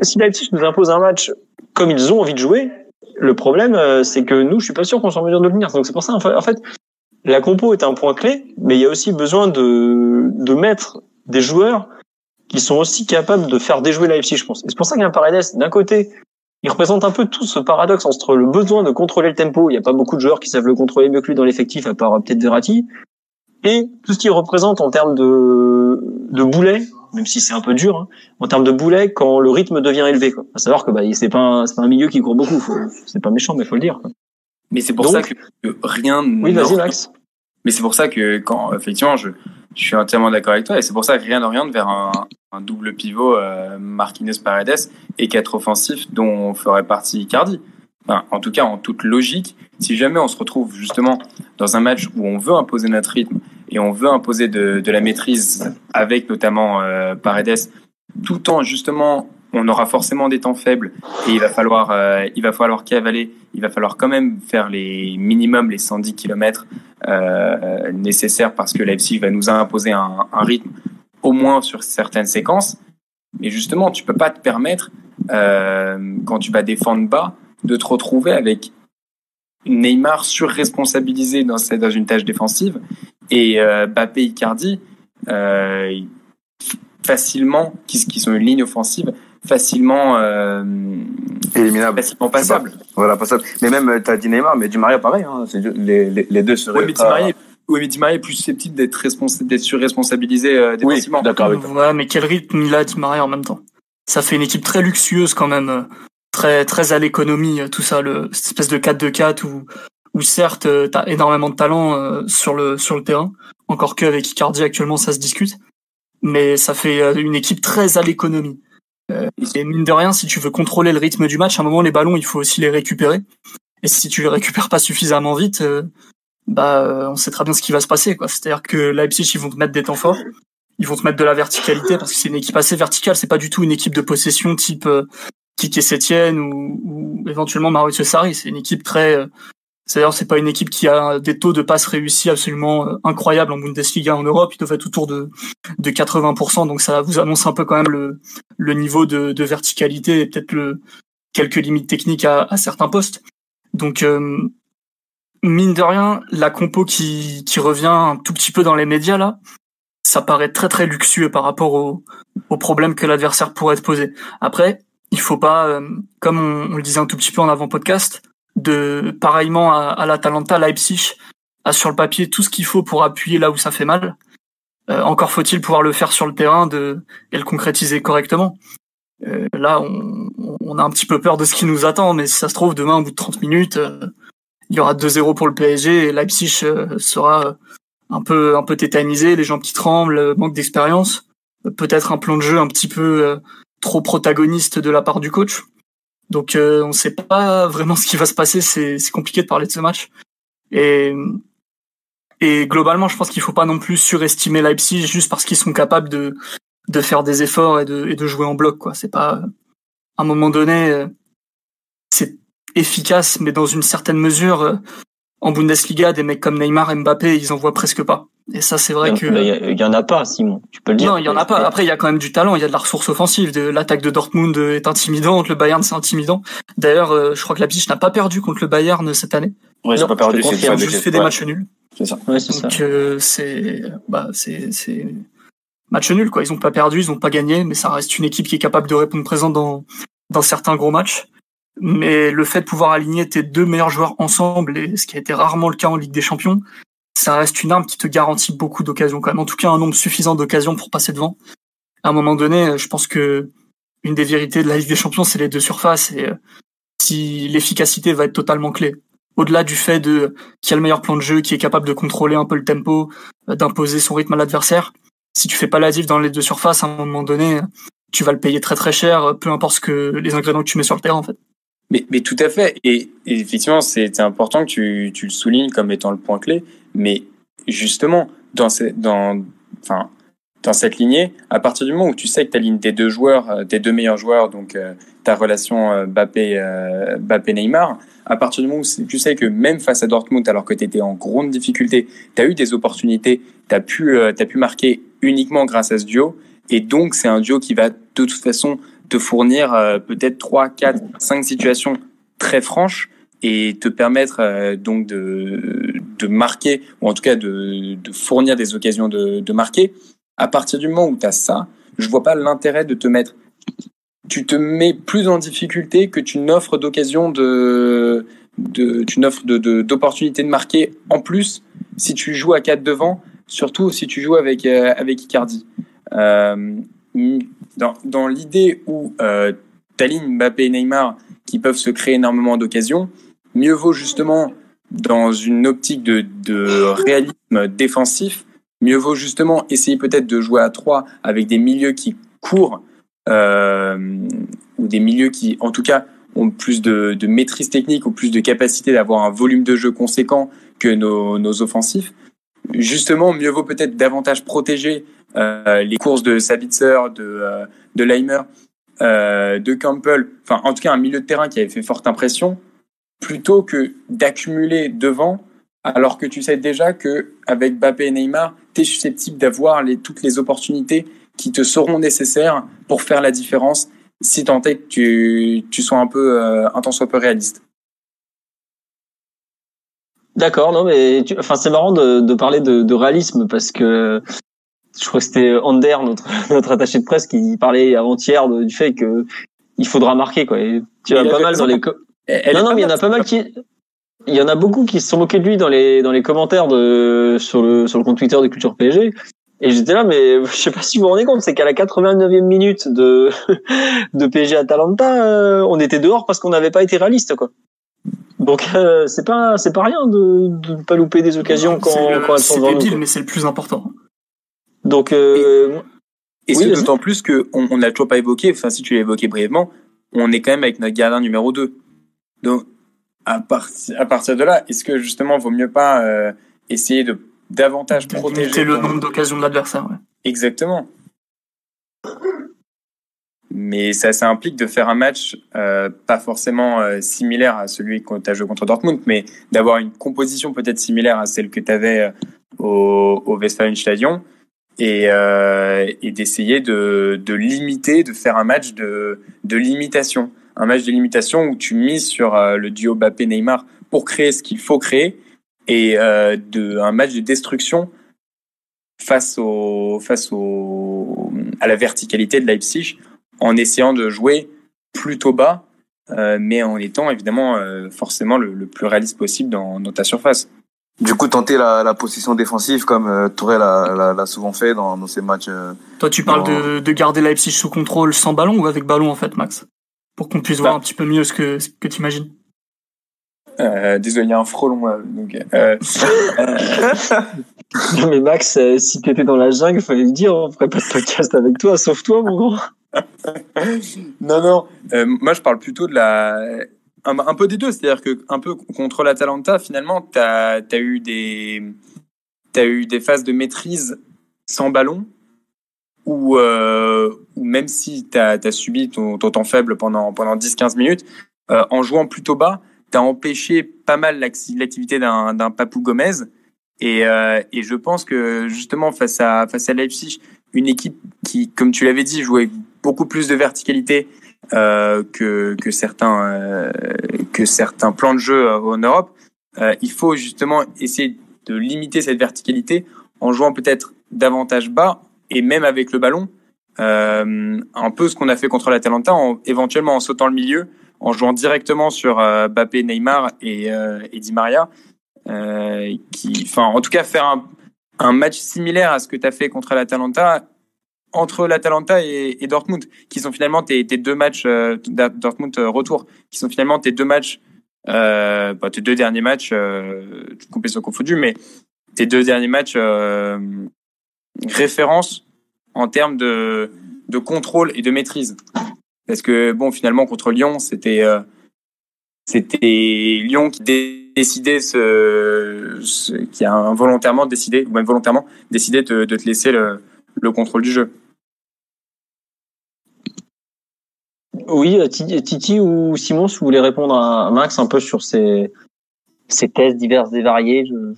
si Leipzig nous impose un match comme ils ont envie de jouer, le problème, euh, c'est que nous, je suis pas sûr qu'on soit en mesure de le tenir. Donc c'est pour ça, en fait, la compo est un point clé, mais il y a aussi besoin de, de mettre des joueurs qui sont aussi capables de faire déjouer Leipzig, je pense. Et c'est pour ça qu'il y a un Paredes, d'un côté, il représente un peu tout ce paradoxe entre le besoin de contrôler le tempo, il n'y a pas beaucoup de joueurs qui savent le contrôler mieux que lui dans l'effectif, à part peut-être Verratti, et tout ce qu'il représente en termes de, de boulet, même si c'est un peu dur, hein, en termes de boulet quand le rythme devient élevé. Quoi. À savoir que bah, c'est pas un, c'est pas un milieu qui court beaucoup, c'est pas méchant, mais faut le dire. Quoi. Mais c'est pour ça que rien. Oui, vas-y Max. Mais c'est pour ça que effectivement je, suis entièrement d'accord avec toi et c'est pour ça que rien n'oriente vers un, double pivot euh, Marquinhos Paredes et quatre offensifs dont ferait partie Icardi. En tout cas, en toute logique, si jamais on se retrouve justement dans un match où on veut imposer notre rythme et on veut imposer de, de la maîtrise avec notamment euh, Paredes, tout en justement on aura forcément des temps faibles et il va falloir euh, il va falloir cavaler, il va falloir quand même faire les minimums les 110 km euh, nécessaires parce que Leipzig va nous imposer un, un, rythme au moins sur certaines séquences. Mais justement, tu peux pas te permettre euh, quand tu vas défendre bas de te retrouver avec Neymar surresponsabilisé dans, dans une tâche défensive et Bappé Icardi facilement qui sont une ligne offensive facilement euh, éliminable, facilement passable. Voilà, passable. Mais même, euh, tu as dit Neymar, mais Di Maria, pareil. Hein, les, les, les, deux seraient. Oui, mais Di Maria, oui, mais Di Maria est plus susceptible d'être responsa d'être surresponsabilisé euh, défensivement. Oui, d'accord avec Ouais, mais quel rythme il a Di Maria en même temps? Ça fait une équipe très luxueuse quand même, euh, très très à l'économie, tout ça, le cette espèce de 4-2-4 où où certes t'as énormément de talent sur le sur le terrain, encore que avec Icardi actuellement ça se discute, mais ça fait une équipe très à l'économie. Euh, et mine de rien, si tu veux contrôler le rythme du match, à un moment les ballons, il faut aussi les récupérer. Et si tu les récupères pas suffisamment vite, euh, bah euh, on sait très bien ce qui va se passer. quoi. C'est-à-dire que Leipzig, ils vont te mettre des temps forts, ils vont te mettre de la verticalité parce que c'est une équipe assez verticale. C'est pas du tout une équipe de possession type Kike Sétienne ou, ou éventuellement Mauricio Sarri. C'est une équipe très c'est-à-dire, c'est pas une équipe qui a des taux de passes réussis absolument euh, incroyables en Bundesliga en Europe. Ils doivent être autour de, de 80%. Donc, ça vous annonce un peu quand même le, le niveau de, de verticalité et peut-être le, quelques limites techniques à, certains postes. Donc, euh, mine de rien, la compo qui, qui revient un tout petit peu dans les médias, là, ça paraît très, très luxueux par rapport aux au problèmes que l'adversaire pourrait te poser. Après, il faut pas, euh, comme on, on le disait un tout petit peu en avant-podcast, de pareillement à, à l'Atalanta, Leipzig a sur le papier tout ce qu'il faut pour appuyer là où ça fait mal. Euh, encore faut-il pouvoir le faire sur le terrain de, et le concrétiser correctement. Euh, là, on, a un petit peu peur de ce qui nous attend, mais si ça se trouve, demain, au bout de 30 minutes, euh, il y aura 2-0 pour le PSG et Leipzig sera un peu, un peu tétanisé, les jambes qui tremblent, manque d'expérience, peut-être un plan de jeu un petit peu trop protagoniste de la part du coach. Donc euh, on ne sait pas vraiment ce qui va se passer, c'est compliqué de parler de ce match. Et, globalement, je pense qu'il faut pas non plus surestimer Leipzig juste parce qu'ils sont capables de, faire des efforts et de, jouer en bloc. C'est pas à un moment donné, euh, c'est efficace, mais dans une certaine mesure, euh, en Bundesliga, des mecs comme Neymar, Mbappé, ils en voient presque pas. Et ça, c'est vrai il que. Il y, en a pas, Simon. Tu peux le dire. Non, il y en a pas. Après, il y a quand même du talent. Il y a de la ressource offensive. De l'attaque de Dortmund est intimidante. Le Bayern, c'est intimidant. D'ailleurs, euh, je crois que la Leipzig n'a pas perdu contre le Bayern cette année. Ouais, ils ont pas perdu. Ils ont juste fait des matchs nuls. C'est ça. Ouais, c'est ça. Donc euh, c'est, bah, c'est, c'est match nul quoi. Ils ont pas perdu, ils ont pas gagné, mais ça reste une équipe qui est capable de répondre présent dans dans certains gros matchs. Mais le fait de pouvoir aligner tes deux meilleurs joueurs ensemble, et ce qui a été rarement le cas en Ligue des Champions, ça reste une arme qui te garantit beaucoup d'occasions quand même. En tout cas, un nombre suffisant d'occasions pour passer devant. À un moment donné, je pense que une des vérités de la Ligue des Champions, c'est les deux surfaces et si l'efficacité va être totalement clé. Au-delà du fait de qui a le meilleur plan de jeu, qui est capable de contrôler un peu le tempo, d'imposer son rythme à l'adversaire, si tu fais pas la diff dans les deux surfaces, à un moment donné, tu vas le payer très très cher, peu importe ce que les ingrédients que tu mets sur le terrain en fait. Mais, tout à fait. Et, effectivement, c'est important que tu, le soulignes comme étant le point clé. Mais justement, dans, cette lignée, à partir du moment où tu sais que tu alignes tes deux joueurs, euh, tes deux meilleurs joueurs, donc euh, ta relation euh, Bappé-Neymar, à partir du moment où tu sais que même face à Dortmund, alors que tu étais en grande difficulté, tu as eu des opportunités, tu as pu marquer uniquement grâce à ce duo. Et donc, c'est un duo qui va de toute façon te fournir peut-être 3, 4, 5 situations très franches et te permettre donc de, de marquer, ou en tout cas de, de fournir des occasions de, de marquer. À partir du moment où tu as ça, je vois pas l'intérêt de te mettre. Tu te mets plus en difficulté que tu n'offres d'occasion de, de, tu n'offres de, d'opportunités de, marquer en plus si tu joues à 4 devant, surtout si tu joues avec, euh, avec Icardi. Euh, dans, dans l'idée où euh, Taline, Mbappé et Neymar qui peuvent se créer énormément d'occasions, mieux vaut justement dans une optique de, de réalisme défensif Mieux vaut justement essayer peut-être de jouer à trois avec des milieux qui courent euh, ou des milieux qui, en tout cas, ont plus de, de maîtrise technique ou plus de capacité d'avoir un volume de jeu conséquent que nos, nos offensifs. Justement, mieux vaut peut-être davantage protéger les courses de Sabitzer, de, euh, de Leimer, euh, de Campbell, enfin en tout cas un milieu de terrain qui avait fait forte impression, plutôt que d'accumuler devant alors que tu sais déjà que avec Mbappé et Neymar, tu es susceptible d'avoir les, toutes les opportunités qui te seront nécessaires pour faire la différence si tant est que tu, tu sois un peu euh, un temps soit peu réaliste. D'accord, non mais enfin c'est marrant de, parler de, réalisme parce que je crois que c'était Ander, notre notre attaché de presse, qui parlait avant-hier du fait que il faudra marquer quoi. Et tu as pas mal dans les non non mais il y en a pas mal qui il y en a beaucoup qui se sont moqués de lui dans les dans les commentaires de sur le sur le compte Twitter de Culture PSG. Et j'étais là, mais je sais pas si vous vous rendez compte, c'est qu'à la 89e minute de de PSG Atalanta, euh, on était dehors parce qu'on n'avait pas été réaliste, quoi. Donc euh, c'est pas c'est pas rien de de pas louper des occasions quand, quand elles sont devant nous. mais c'est le plus important. Donc euh, et, c'est d'autant plus que on, on toujours pas évoqué. Enfin, si tu l'as évoqué brièvement, on est quand même avec notre gardien numéro 2. Donc à, à partir de là, est-ce que justement, vaut mieux pas euh, essayer de davantage protéger le nombre d'occasions de l'adversaire ouais. Exactement. Mais ça, ça implique de faire un match euh, pas forcément euh, similaire à celui que tu as joué contre Dortmund, mais d'avoir une composition peut-être similaire à celle que tu avais euh, au, au Westfalenstadion et, euh, et d'essayer de, de limiter, de faire un match de, de limitation un match de limitation où tu mises sur euh, le duo Mbappé-Neymar pour créer ce qu'il faut créer et euh, de, un match de destruction face, au, face au, à la verticalité de Leipzig en essayant de jouer plutôt bas, euh, mais en étant évidemment forcément le, plus réaliste possible dans, dans, ta surface. Du coup, tenter la, la position défensive comme euh, Touré l'a souvent fait dans, dans ses matchs. Toi, tu parles de, de garder Leipzig sous contrôle sans ballon ou avec ballon en fait, Max? Pour qu'on puisse voir bah. un petit peu mieux ce que, ce que tu imagines. Euh, désolé, il y a un frelon là. Donc, euh, non mais Max, euh, si tu étais dans la jungle, il fallait le dire, on ferait pas de podcast avec toi, sauf toi, mon grand. non, non, euh, moi je parle plutôt de la... Un, peu des deux, c'est-à-dire que un peu contre l'Atalanta, finalement, tu as, eu des... Eu des phases de maîtrise sans ballon, ou euh, même si tu as, subi ton, ton, temps faible pendant, pendant 10-15 minutes, euh, en jouant plutôt bas, tu as empêché pas mal l'activité d'un Papou Gomez. Et, euh, et je pense que justement face à, face à Leipzig, une équipe qui, comme tu l'avais dit, jouait beaucoup plus de verticalité euh, que, certains, euh, que certains plans de jeu euh, en Europe, il faut justement essayer de limiter cette verticalité en jouant peut-être davantage bas et même avec le ballon, un peu ce qu'on a fait contre l'Atalanta, en, éventuellement en sautant le milieu, en jouant directement sur euh, Bappé, Neymar et, et Di Maria, en tout cas, faire un match similaire à ce que tu as fait contre l'Atalanta, entre l'Atalanta et, et, Dortmund, qui sont finalement tes, deux matchs euh, Dortmund euh, retour, qui sont finalement tes deux matchs, euh, bah, tes deux derniers matchs, euh, compétitions confondues, mais tes deux derniers matchs référence en termes de, de contrôle et de maîtrise. Parce que bon, finalement contre Lyon, c'était Lyon qui décidait qui a involontairement décidé ou même volontairement décidé de, de te laisser le, le contrôle du jeu. Oui, euh, Titi ou Simon, si vous voulez répondre à Max un peu sur ces, ces thèses diverses et variées. Je...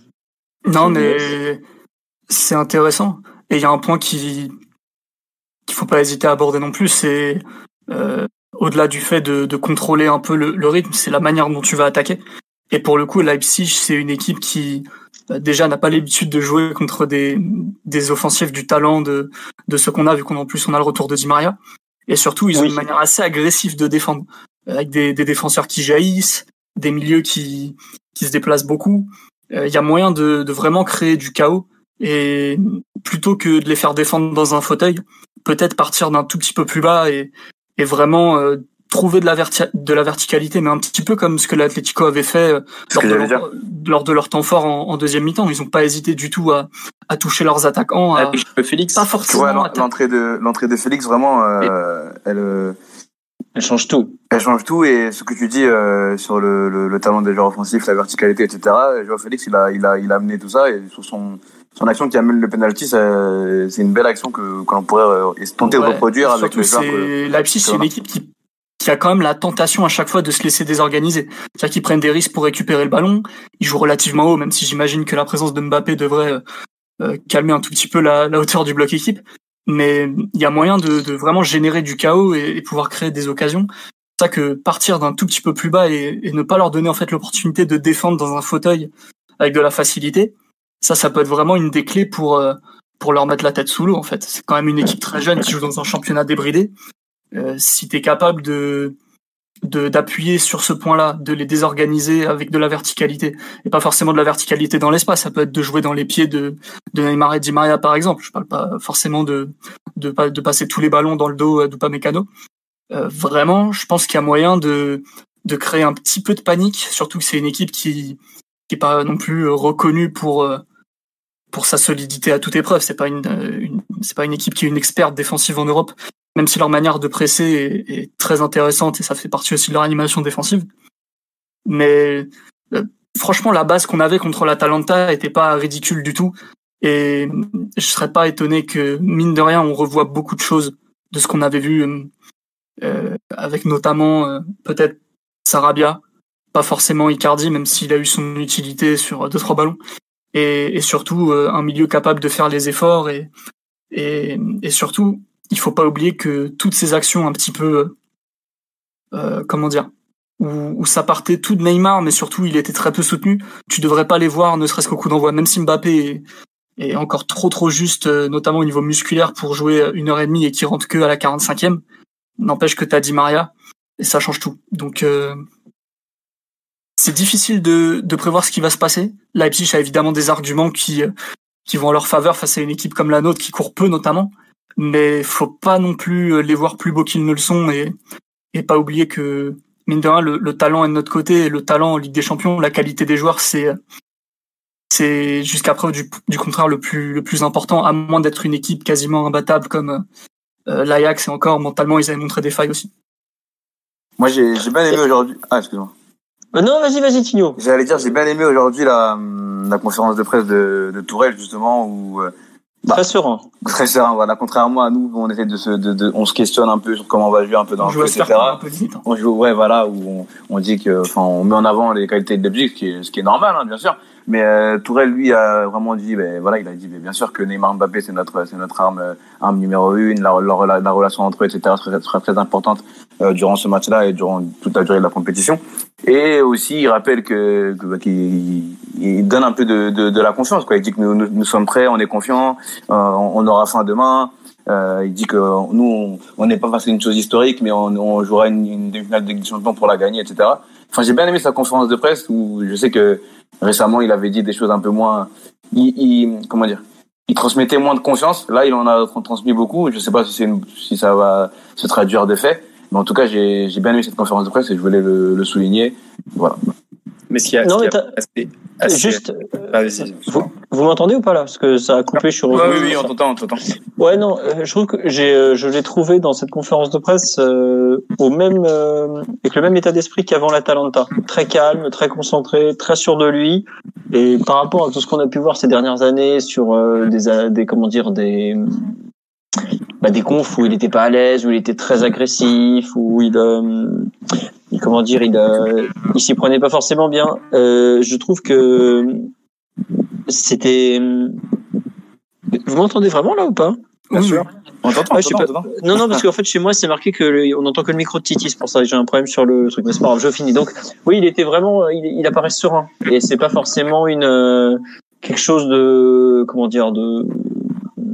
Non, mais c'est intéressant. Et il y a un point qui qu'il faut pas hésiter à aborder non plus, c'est euh, au-delà du fait de, de, contrôler un peu le, le rythme, c'est la manière dont tu vas attaquer. Et pour le coup, Leipzig, c'est une équipe qui euh, déjà n'a pas l'habitude de jouer contre des, des offensifs du talent de, de ce qu'on a, vu qu'en plus on a le retour de Di Maria. Et surtout, ils oui. ont une manière assez agressive de défendre, avec des, des défenseurs qui jaillissent, des milieux qui, qui se déplacent beaucoup. Euh, il y a moyen de, de vraiment créer du chaos. Et plutôt que de les faire défendre dans un fauteuil, peut-être partir d'un tout petit peu plus bas et, et vraiment euh, trouver de la, de la verticalité, mais un petit peu comme ce que l'Atlético avait fait euh, lors de, leur, lors de, leur, temps fort en, en deuxième mi-temps. Ils n'ont pas hésité du tout à, à toucher leurs attaquants. À, ah, Félix. Pas forcément. l'entrée de l'entrée de Félix vraiment, euh, elle. Elle change tout. Elle change tout et ce que tu dis euh, sur le, le, le, talent des joueurs offensifs, la verticalité, etc. Joao Félix, il a, il a, il a amené tout ça et sur son, son action qui amène le penalty, c'est une belle action que qu'on pourrait euh, tenter ouais, de reproduire avec les joueurs. Leipzig, c'est une équipe qui qui a quand même la tentation à chaque fois de se laisser désorganiser. C'est-à-dire qu'ils prennent des risques pour récupérer le ballon, ils jouent relativement haut, même si j'imagine que la présence de Mbappé devrait euh, calmer un tout petit peu la, hauteur du bloc équipe. Mais il y a moyen de, vraiment générer du chaos et, pouvoir créer des occasions. C'est ça que partir d'un tout petit peu plus bas et, et ne pas leur donner en fait l'opportunité de défendre dans un fauteuil avec de la facilité, ça, ça peut être vraiment une des clés pour euh, pour leur mettre la tête sous l'eau. En fait, c'est quand même une équipe très jeune qui joue dans un championnat débridé euh, si tu es capable de d'appuyer sur ce point-là, de les désorganiser avec de la verticalité et pas forcément de la verticalité dans l'espace. Ça peut être de jouer dans les pieds de, de Neymar et Di Maria par exemple. Je parle pas forcément de de, passer tous les ballons dans le dos d'Upamecano. Euh, vraiment, je pense qu'il y a moyen de de créer un petit peu de panique, surtout que c'est une équipe qui qui pas non plus reconnue pour euh, pour sa solidité à toute épreuve. C'est pas une c'est pas une équipe qui est une experte défensive en Europe même si leur manière de presser est, très intéressante et ça fait partie aussi de leur animation défensive. Mais euh, franchement, la base qu'on avait contre l'Atalanta était pas ridicule du tout. Et je serais pas étonné que, mine de rien, on revoit beaucoup de choses de ce qu'on avait vu, euh, avec notamment euh, peut-être Sarabia, pas forcément Icardi, même s'il a eu son utilité sur deux trois ballons, et, et surtout euh, un milieu capable de faire les efforts et, et, et surtout il faut pas oublier que toutes ces actions un petit peu, euh, comment dire, où, ça partait tout de Neymar, mais surtout il était très peu soutenu, tu devrais pas les voir, ne serait-ce qu'au coup d'envoi, même si Mbappé est, encore trop trop juste, euh, notamment au niveau musculaire, pour jouer une heure et demie et qui rentre que à la 45e. N'empêche que t'as dit Maria, et ça change tout. Donc euh, c'est difficile de, de prévoir ce qui va se passer. Leipzig a évidemment des arguments qui, qui vont en leur faveur face à une équipe comme la nôtre qui court peu notamment mais faut pas non plus euh, les voir plus beaux qu'ils ne le sont et, et pas oublier que mine de rien le, le, talent est de notre côté et le talent en Ligue des Champions, la qualité des joueurs c'est c'est jusqu'à preuve du, du, contraire le plus le plus important à moins d'être une équipe quasiment imbattable comme euh, l'Ajax et encore mentalement ils avaient montré des failles aussi. Moi j'ai j'ai bien aimé aujourd'hui. Ah excuse-moi. Euh, non, vas-y, vas-y, Tigno. J'allais dire, j'ai bien aimé aujourd'hui la, la conférence de presse de, de Tourelle, justement, où euh, bah, très serein. Très serein, voilà. Contrairement à nous, on essaie de se, de, de, on se questionne un peu sur comment on va jouer un peu dans on le jeu, etc. Un peu limite, hein. On joue, ouais, voilà, où on, on dit que, enfin, on met en avant les qualités de Leipzig, ce qui est, ce qui est normal, hein, bien sûr. Mais euh, Tourelle, lui, a vraiment dit, ben voilà, il a dit, ben, bien sûr que Neymar Mbappé, c'est notre, c'est notre arme, euh, arme numéro une. La, la, la, relation entre eux, etc., sera, très importante euh, durant ce match-là et durant toute la durée de la compétition. Et aussi, il rappelle que, que bah, qu'il il donne un peu de, de, de, la confiance. Quoi. Il dit que nous, nous, sommes prêts, on est confiants, euh, on aura faim demain. Euh, il dit que nous, on n'est pas face à une chose historique, mais on, on jouera une, demi-finale de Ligue pour la gagner, etc. Enfin, j'ai bien aimé sa conférence de presse où je sais que récemment il avait dit des choses un peu moins, il, il, comment dire, il transmettait moins de confiance. Là, il en a transmis beaucoup. Je sais pas si c'est si ça va se traduire de fait. Mais en tout cas, j'ai bien aimé cette conférence de presse et je voulais le, le souligner. Voilà. Mais ce qui a, Non, ce mais qui a assez- assez- Juste, Ah, vas-y. vous, vous m'entendez ou pas là? Parce que ça a coupé, je suis Ouais, revenu. oui, oui, on t'entend, on t'entend. Ouais, non, euh, je trouve que j'ai, euh, je l'ai trouvé dans cette conférence de presse euh, au même, euh, avec le même état d'esprit qu'avant l'Atalanta. Très calme, très concentré, très sûr de lui. Et par rapport à tout ce qu'on a pu voir ces dernières années sur euh, des, a- des, comment dire, des, bah, des confs où il était pas à l'aise, où il était très agressif, où il, euh, il- comment dire, il, euh, il s'y prenait pas forcément bien. Euh, je trouve que c'était. Vous m'entendez vraiment là ou pas? Bien Oui, sûr. On t'entend, t'entend. Non, non, parce qu'en fait, chez moi, c'est marqué que le- on entend que le micro de Titi, c'est pour ça que j'ai un problème sur le truc. Mais c'est pas grave, je finis. Donc, oui, il était vraiment, il, il apparaît serein. Et c'est pas forcément une, euh, quelque chose de, comment dire, de,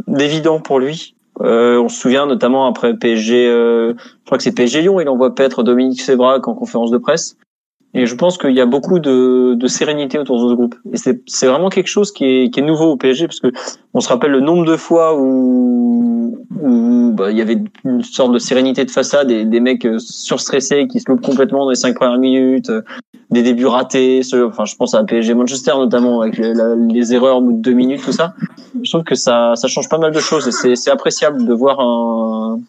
d'évident pour lui. Euh, on se souvient notamment après PSG, euh, je crois que c'est PSG Lyon, il envoie peut-être Dominique Sévrac en conférence de presse. Et je pense qu'il y a beaucoup de, de sérénité autour de ce groupe. Et c'est, vraiment quelque chose qui est, qui est nouveau au PSG, parce que on se rappelle le nombre de fois où, où bah, il y avait une sorte de sérénité de façade et des mecs euh, surstressés qui se loupent complètement dans les cinq premières minutes, euh, des débuts ratés. enfin, je pense à PSG Manchester notamment avec les, erreurs de deux minutes, tout ça. Je trouve que ça, ça change pas mal de choses et c'est appréciable de voir un,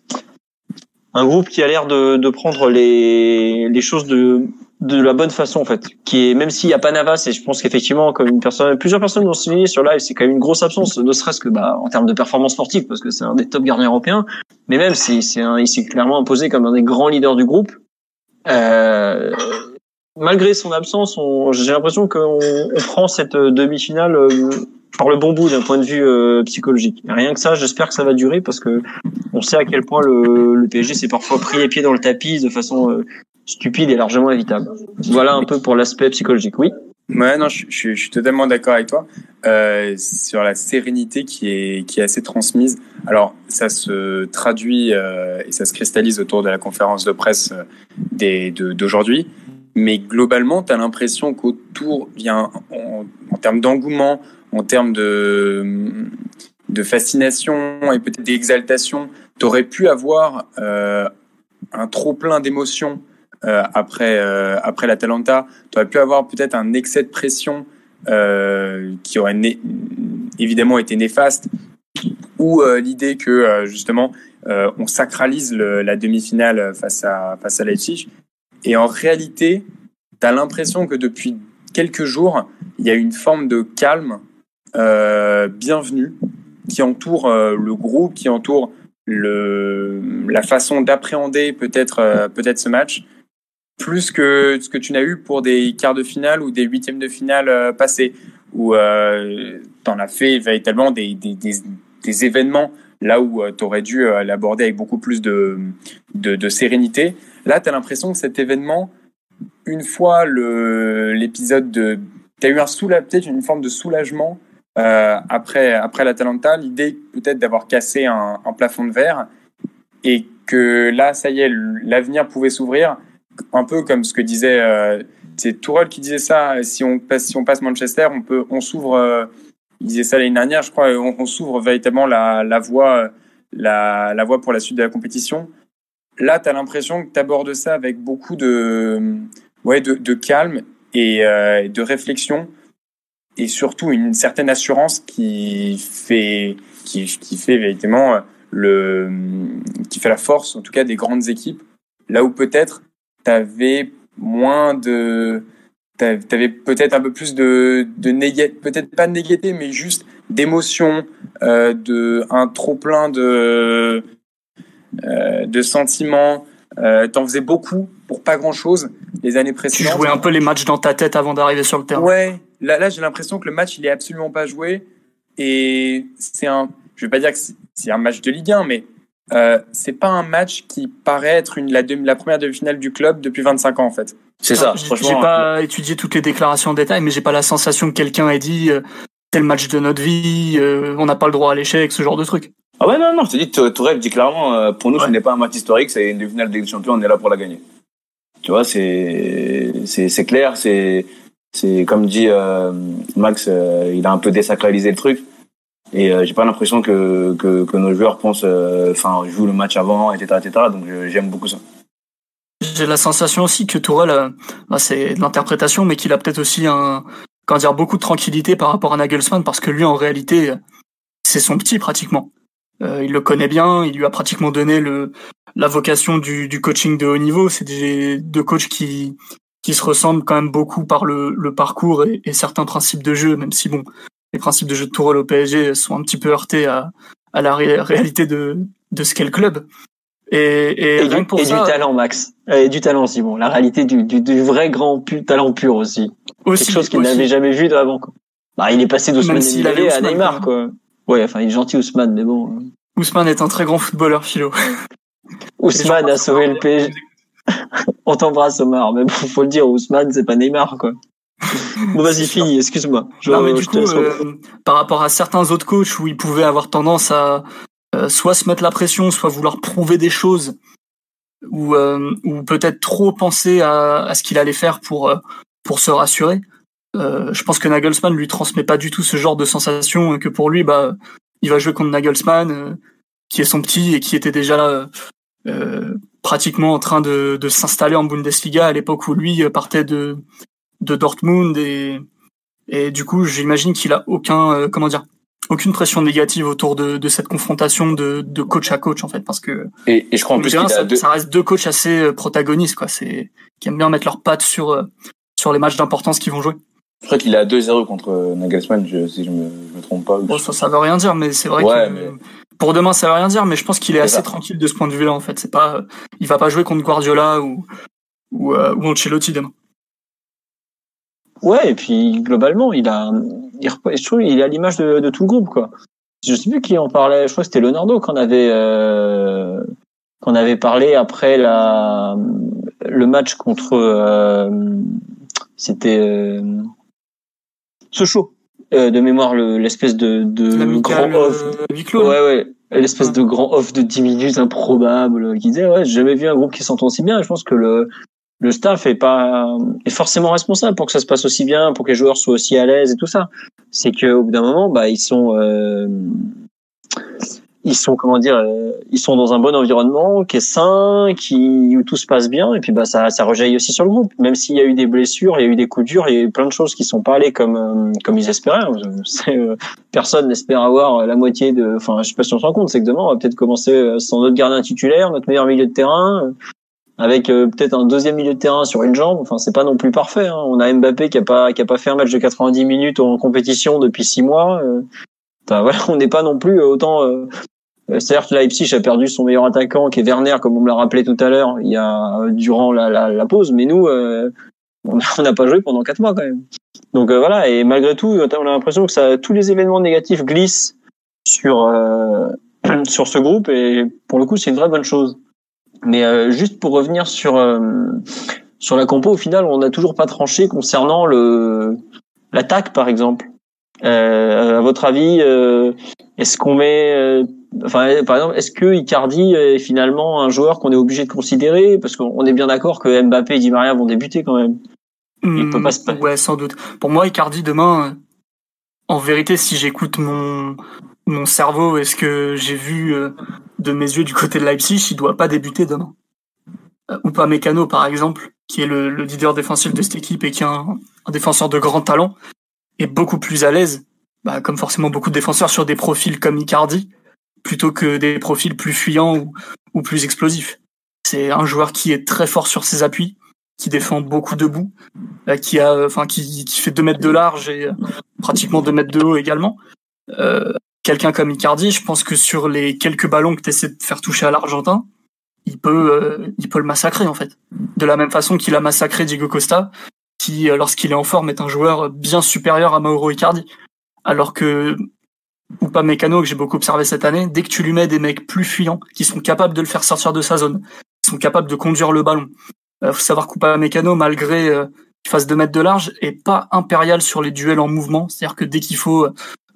un groupe qui a l'air de, de prendre les, les choses de, de la bonne façon en fait. Qui est même s'il y a pas Navas et je pense qu'effectivement comme une personne plusieurs personnes l'ont souligné sur live c'est quand même une grosse absence ne serait-ce que bah en termes de performance sportive parce que c'est un des top gardiens européens. Mais même c'est c'est il s'est clairement imposé comme un des grands leaders du groupe. Euh, malgré son absence j'ai l'impression qu'on on prend cette demi-finale euh, par le bon bout d'un point de vue euh, psychologique. Rien que ça j'espère que ça va durer parce que on sait à quel point le, le PSG s'est parfois pris les pieds dans le tapis de façon euh, stupide et largement évitable. Voilà un peu pour l'aspect psychologique. Oui. Ouais, non, je, je- suis totalement d'accord avec toi euh, sur la sérénité qui est qui est assez transmise. Alors, ça se traduit euh, et ça se cristallise autour de la conférence de presse euh, des de- d'aujourd'hui. Mais globalement, tu as l'impression qu'autour, bien en, termes d'engouement, en termes de de fascination et peut-être d'exaltation, tu aurais pu avoir un trop plein d'émotions euh, après euh, après l'Atalanta tu aurais pu avoir peut-être un excès de pression euh, qui aurait évidemment été néfaste, ou euh, l'idée que euh, justement on sacralise la demi-finale face à face à Leipzig. Et en réalité, tu as l'impression que depuis quelques jours, il y a une forme de calme bienvenue qui entoure le groupe, qui entoure la façon d'appréhender peut-être peut-être ce match plus que ce que tu n'as eu pour des quarts de finale ou des huitièmes de finale euh, passés, où euh, tu en as fait véritablement des, des, des, des événements là où tu aurais dû euh, l'aborder avec beaucoup plus de, de, de sérénité. Là, tu as l'impression que cet événement, une fois l'épisode de... Tu as eu un peut-être une forme de soulagement euh, après, après l'Atalanta, l'idée peut-être d'avoir cassé un, un plafond de verre et que là, ça y est, l'avenir pouvait s'ouvrir un peu comme ce que disait euh, c'est Tourelle qui disait ça si on passe si on passe Manchester on peut on s'ouvre euh, il disait ça l'année dernière je crois on, s'ouvre véritablement la la voie la la voie pour la suite de la compétition. Là tu as l'impression que tu abordes ça avec beaucoup de ouais de, calme et euh, de réflexion et surtout une certaine assurance qui fait qui, qui fait véritablement le qui fait la force en tout cas des grandes équipes. Là où peut-être t'avais moins de t'avais peut-être un peu plus de de néga... peut-être pas de négativité mais juste d'émotion euh, de un trop plein de euh, de sentiments euh, t'en faisais beaucoup pour pas grand chose les années Tu précédentes jouais un peu les matchs dans ta tête avant d'arriver sur le terrain. Ouais, là, là j'ai l'impression que le match, il est absolument pas joué. Et c'est un. Je vais pas dire que c'est un match de Ligue 1, mais euh, c'est pas un match qui paraît être une, la, demi- la première demi-finale du club depuis 25 ans, en fait. C'est ça, J'ai- franchement. J'ai pas étudié toutes les déclarations en détail, mais j'ai pas la sensation que quelqu'un ait dit euh, tel match de notre vie, euh, on n'a pas le droit à l'échec, ce genre de truc. Ah ouais, non, non, je te dis, Tou- Tourelle dit clairement, euh, pour nous, ce n'est pas un match historique, c'est une demi-finale des Champions, on est là pour la gagner. Tu vois, c'est, c'est, c'est clair, c'est, c'est, comme dit euh, Max, euh, il a un peu désacralisé le truc. Et j'ai pas l'impression que, que, que nos joueurs pensent, enfin, jouent le match avant, etc., etc. Donc j'aime beaucoup ça. J'ai la sensation aussi que Tourelle, bah, c'est de l'interprétation, mais qu'il a peut-être aussi un, comment dire, beaucoup de tranquillité par rapport à Nagelsmann, parce que lui, en réalité, c'est son petit pratiquement. Euh, il le connaît bien, il lui a pratiquement donné le la vocation du, du coaching de haut niveau. C'est des deux coachs qui qui se ressemblent quand même beaucoup par le, le parcours et, certains principes de jeu, même si bon, les principes de jeu de Tourelle au PSG sont un petit peu heurtés à, à la réalité de, de ce qu'est le club. Et, et, et, du, pour et du, talent, Max. Et du talent aussi. Bon, la réalité du, du, du vrai grand pu, talent pur aussi. aussi Quelque chose qu'il n'avait jamais vu avant. Quoi. Bah, il est passé d'Ousmane Dembélé à Neymar, quoi. Ouais, enfin, il est gentil Ousmane, mais bon. Ousmane est un très grand footballeur, Philo. Ousmane a sauvé le PSG. On t'embrasse, Omar. Mais bon, faut le dire, Ousmane, c'est pas Neymar, quoi. Bon, vas-y, fini, excuse-moi. Non, mais du coup, euh, par rapport à certains autres coachs où ils pouvaient avoir tendance à euh, soit se mettre la pression, soit vouloir prouver des choses, ou, euh, ou peut-être trop penser à, à ce qu'il allait faire pour, pour se rassurer. Euh, je pense que Nagelsmann lui transmet pas du tout ce genre de sensation que pour lui, bah, il va jouer contre Nagelsmann, euh, qui est son petit et qui était déjà euh, pratiquement en train de, de s'installer en Bundesliga à l'époque où lui partait de, de Dortmund et, et du coup, j'imagine qu'il a aucun, comment dire, aucune pression négative autour de, de cette confrontation de, de, coach à coach en fait parce que et, et je crois en plus ça, ça, reste deux coachs assez protagonistes quoi c'est qui aiment bien mettre leurs pattes sur sur les matchs d'importance qu'ils vont jouer je crois qu'il est à 2-0 contre Nagelsmann, si je me, me trompe pas. Bon, ça, ça veut rien dire, mais c'est vrai que pour demain, ça veut rien dire, mais je pense qu'il est, assez tranquille de ce point de vue-là, en fait. C'est pas, il va pas jouer contre Guardiola ou, ou, euh, ou Ancelotti demain. Ouais, et puis globalement, il a, il, je trouve, il est à l'image de, de, tout le groupe, quoi. Je sais plus qui en parlait. Je crois que c'était Leonardo qu'on avait, euh, qu'on avait parlé après la, le match contre, euh, c'était. Euh, ce show euh, de mémoire l'espèce de, de grand off. Euh, ouais ouais, l'espèce de grand off de 10 minutes improbable qui disait ouais, j'ai jamais vu un groupe qui s'entend si bien. je pense que le le staff est pas est forcément responsable pour que ça se passe aussi bien, pour que les joueurs soient aussi à l'aise et tout ça. C'est que au bout d'un moment, bah ils sont euh, ils sont comment dire euh, ils sont dans un bon environnement qui est sain qui où tout se passe bien et puis bah ça ça rejaillit aussi sur le groupe même s'il y a eu des blessures il y a eu des coups durs il y a eu plein de choses qui sont pas allées comme euh, comme ils espéraient euh, personne n'espère avoir la moitié de enfin je sais pas si on se rend compte c'est que demain on va peut-être commencer sans notre gardien titulaire notre meilleur milieu de terrain avec peut-être un deuxième milieu de terrain sur une jambe enfin c'est pas non plus parfait hein. on a Mbappé qui a pas qui a pas fait un match de 90 minutes en compétition depuis six mois Enfin, voilà, on n'est pas non plus autant euh, certes, Leipzig a perdu son meilleur attaquant, qui est Werner, comme on me l'a rappelé tout à l'heure, il y a euh, durant la, la, la pause. Mais nous, euh, on n'a pas joué pendant quatre mois quand même. Donc voilà. Et malgré tout, on a l'impression que ça, tous les événements négatifs glissent sur sur ce groupe. Et pour le coup, c'est une vraie bonne chose. Mais juste pour revenir sur sur la compo, au final, on n'a toujours pas tranché concernant le l'attaque, par exemple. Euh, à votre avis, est-ce qu'on met Enfin, par exemple, est-ce que Icardi est finalement un joueur qu'on est obligé de considérer? Parce qu'on est bien d'accord que Mbappé et Di Maria vont débuter quand même. Il peut pas se hmm, Ouais, sans doute. Pour moi, Icardi demain, en vérité, si j'écoute mon mon cerveau et ce que j'ai vu euh, de mes yeux du côté de Leipzig, il doit pas débuter demain. Euh, ou pas Mécano, par exemple, qui est le, leader défensif de cette équipe et qui est un, défenseur de grand talent, est beaucoup plus à l'aise, bah, comme forcément beaucoup de défenseurs sur des profils comme Icardi, plutôt que des profils plus fuyants ou, plus explosifs. C'est un joueur qui est très fort sur ses appuis, qui défend beaucoup debout, euh, qui a, enfin, qui, fait 2 mètres de large et pratiquement 2 mètres de haut également. Quelqu'un comme Icardi, je pense que sur les quelques ballons que tu essaies de faire toucher à l'Argentin, il peut, euh, il peut le massacrer en fait. De la même façon qu'il a massacré Diego Costa, qui, lorsqu'il est en forme, est un joueur bien supérieur à Mauro Icardi. Alors que ou pas que j'ai beaucoup observé cette année, dès que tu lui mets des mecs plus fuyants, qui sont capables de le faire sortir de sa zone, qui sont capables de conduire le ballon. Euh, faut savoir qu'Oupa Mécano, malgré euh, qu'il fasse 2 mètres de large, est pas impérial sur les duels en mouvement. C'est-à-dire que dès qu'il faut euh,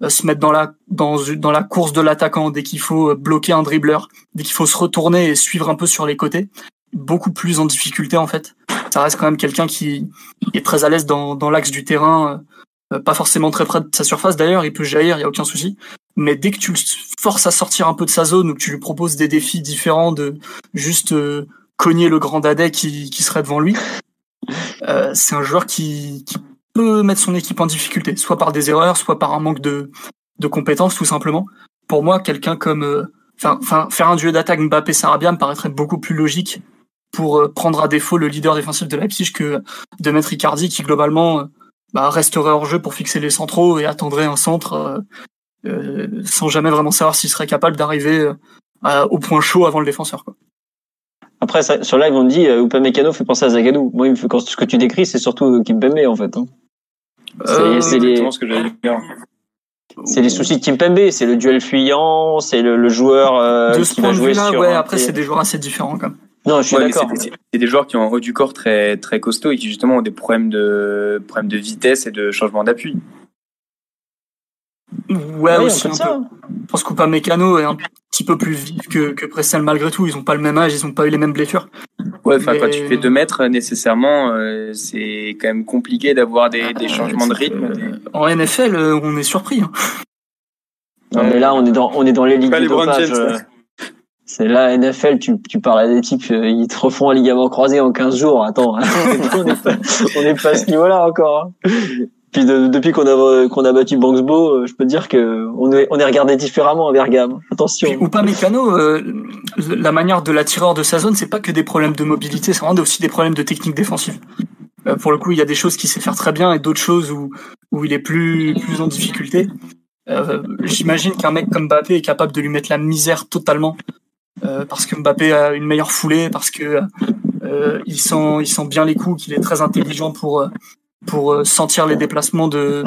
se mettre dans la dans dans la course de l'attaquant, dès qu'il faut euh, bloquer un dribbleur, dès qu'il faut se retourner et suivre un peu sur les côtés, beaucoup plus en difficulté en fait. Ça reste quand même quelqu'un qui est très à l'aise dans, dans l'axe du terrain, euh, pas forcément très près de sa surface d'ailleurs, il peut jaillir, il y a aucun souci. Mais dès que tu le forces à sortir un peu de sa zone ou que tu lui proposes des défis différents de juste euh, cogner le grand dadais qui, qui serait devant lui, euh, c'est un joueur qui, qui peut mettre son équipe en difficulté, soit par des erreurs, soit par un manque de, de compétences, tout simplement. Pour moi, quelqu'un comme, euh, faire un duo d'attaque Mbappé-Sarabia me paraîtrait beaucoup plus logique pour euh, prendre à défaut le leader défensif de Leipzig que de mettre Icardi qui globalement bah, resterait hors jeu pour fixer les centraux et attendrait un centre euh, sans jamais vraiment savoir s'il serait capable d'arriver au point chaud avant le défenseur. Après, ça, sur live, on dit euh, Upamecano fait penser à Zagadou. Moi, quand ce que tu décris, c'est surtout Kimpembe, en fait. Hein. Euh, c'est les... ce que C'est les soucis de Kimpembe, c'est le duel fuyant, c'est le, joueur euh, de ce qui va jouer là, sur. Ouais, après, c'est des joueurs assez différents, quand même. Non, je suis d'accord. C'est des joueurs qui ont un haut du corps très très costaud et qui justement ont des problèmes de problèmes de vitesse et de changement d'appui. Ouais, aussi un peu. Je pense qu'Upamecano est un petit peu plus vif que, que Prestel malgré tout. Ils ont pas le même âge, ils ont pas eu les mêmes blessures. Ouais, enfin, quand tu fais 2 mètres, nécessairement, euh, c'est quand même compliqué d'avoir des, des, changements de rythme. En NFL, euh, on est surpris. Hein. Non, mais là, on est dans, on est dans les ligues de dopage. Euh. C'est là, NFL, tu, tu parles à des types, ils te refont un ligament croisé en 15 jours. Attends, hein. on n'est pas, on est pas à ce niveau-là encore. Hein. Puis depuis qu'on a qu'on a battu Banksbo, euh, je peux dire que on est on est regardé différemment à Bergame. Attention. ou pas Mécano, euh, la manière de l'attireur de sa zone, c'est pas que des problèmes de mobilité, c'est vraiment aussi des problèmes de technique défensive. Euh, pour le coup, il y a des choses qu'il sait faire très bien et d'autres choses où où il est plus plus en difficulté. Euh, J'imagine qu'un mec comme Mbappé est capable de lui mettre la misère totalement euh, parce que Mbappé a une meilleure foulée, parce que il sent il sent bien les coups, qu'il est très intelligent pour pour euh, sentir les déplacements de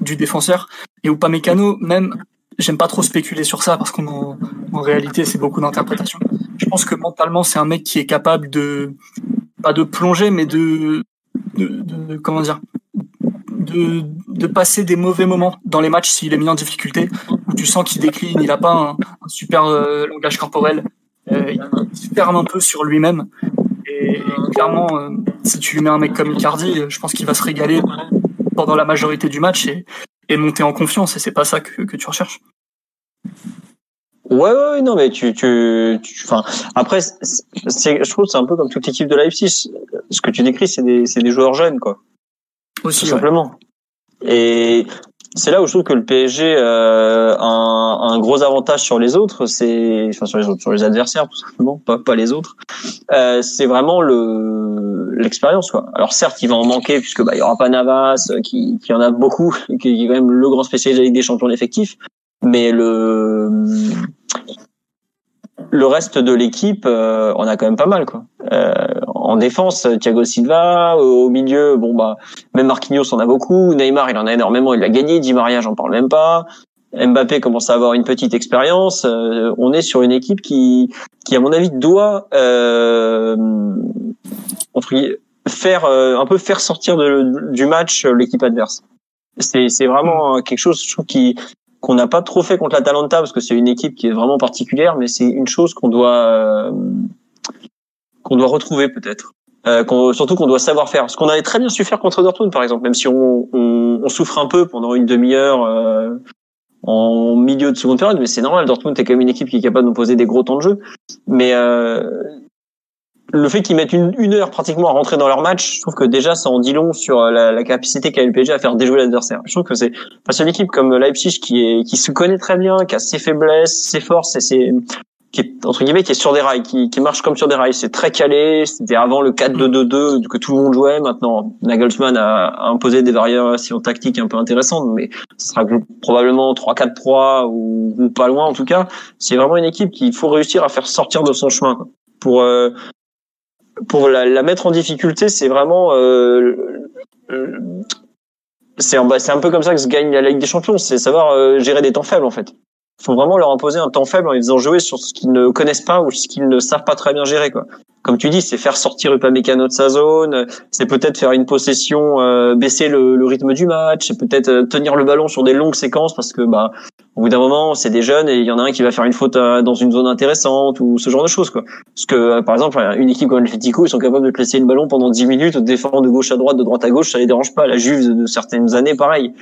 du défenseur. Et Upamecano, même, j'aime pas trop spéculer sur ça parce qu'en en réalité, c'est beaucoup d'interprétation. Je pense que mentalement, c'est un mec qui est capable de pas de plonger, mais de, de, de comment dire, de, de passer des mauvais moments dans les matchs s'il est mis en difficulté, où tu sens qu'il décline, il a pas un, super euh, langage corporel, euh, il ferme un peu sur lui-même et, clairement, euh, si tu lui mets un mec comme Icardi, euh, je pense qu'il va se régaler pendant la majorité du match et, et monter en confiance. Et c'est pas ça que, que tu recherches. Ouais, ouais, non, mais tu, tu, enfin, après, c'est, je trouve, c'est un peu comme toute l'équipe de Leipzig. Ce que tu décris, c'est des, c'est des joueurs jeunes, quoi. Aussi, Tout simplement. Et c'est là où je trouve que le PSG euh, a un, un, gros avantage sur les autres, c'est enfin sur les autres, sur les adversaires tout simplement, pas pas les autres. Euh, c'est vraiment le l'expérience quoi. Alors certes, il va en manquer puisque bah il y aura pas Navas euh, qui qui en a beaucoup, qui est quand même le grand spécialiste de la Ligue des Champions effectifs, mais le le reste de l'équipe, euh, on a quand même pas mal quoi. Euh, en défense, Thiago Silva, au milieu, bon bah même Marquinhos en a beaucoup, Neymar il en a énormément, il a gagné, Di Maria j'en parle même pas. Mbappé commence à avoir une petite expérience. Euh, on est sur une équipe qui, qui à mon avis doit euh, faire un peu faire sortir du match l'équipe adverse. C'est c'est vraiment quelque chose je trouve qui qu'on n'a pas trop fait contre l'Atalanta parce que c'est une équipe qui est vraiment particulière, mais c'est une chose qu'on doit euh, qu'on doit retrouver peut-être. Euh, surtout qu'on doit savoir faire. Ce qu'on avait très bien su faire contre Dortmund, par exemple, même si on, on, on souffre un peu pendant une demi-heure euh, en milieu de seconde période, mais c'est normal. Dortmund est quand même une équipe qui est capable de nous poser des gros temps de jeu. Mais euh, le fait qu'ils mettent une, une, heure pratiquement à rentrer dans leur match, je trouve que déjà ça en dit long sur la, la capacité qu'a le PSG à faire déjouer l'adversaire. Je trouve que c'est parce une équipe comme Leipzig qui est qui se connaît très bien, qui a ses faiblesses, ses forces et ses qui est entre guillemets qui est sur des rails, qui, qui marche comme sur des rails. C'est très calé. C'était avant le 4-2-2-2 que tout le monde jouait. Maintenant, Nagelsmann a, imposé des variations tactiques un peu intéressantes, mais ce sera probablement 3-4-3 ou, ou, pas loin en tout cas. C'est vraiment une équipe qu'il faut réussir à faire sortir de son chemin pour euh, pour la, la, mettre en difficulté, c'est vraiment euh, c'est un, un peu comme ça que se gagne la Ligue des Champions, c'est savoir euh, gérer des temps faibles en fait. Faut vraiment leur imposer un temps faible en les faisant jouer sur ce qu'ils ne connaissent pas ou ce qu'ils ne savent pas très bien gérer quoi comme tu dis, c'est faire sortir Upamecano de sa zone, c'est peut-être faire une possession, euh, baisser le, le, rythme du match, c'est peut-être euh, tenir le ballon sur des longues séquences parce que bah au bout d'un moment c'est des jeunes et il y en a un qui va faire une faute euh, dans une zone intéressante ou ce genre de choses quoi. Parce que par exemple une équipe comme l'Atletico ils sont capables de te laisser le ballon pendant 10 minutes, de défendre de gauche à droite, de droite à gauche, ça les dérange pas. La Juve de certaines années pareil.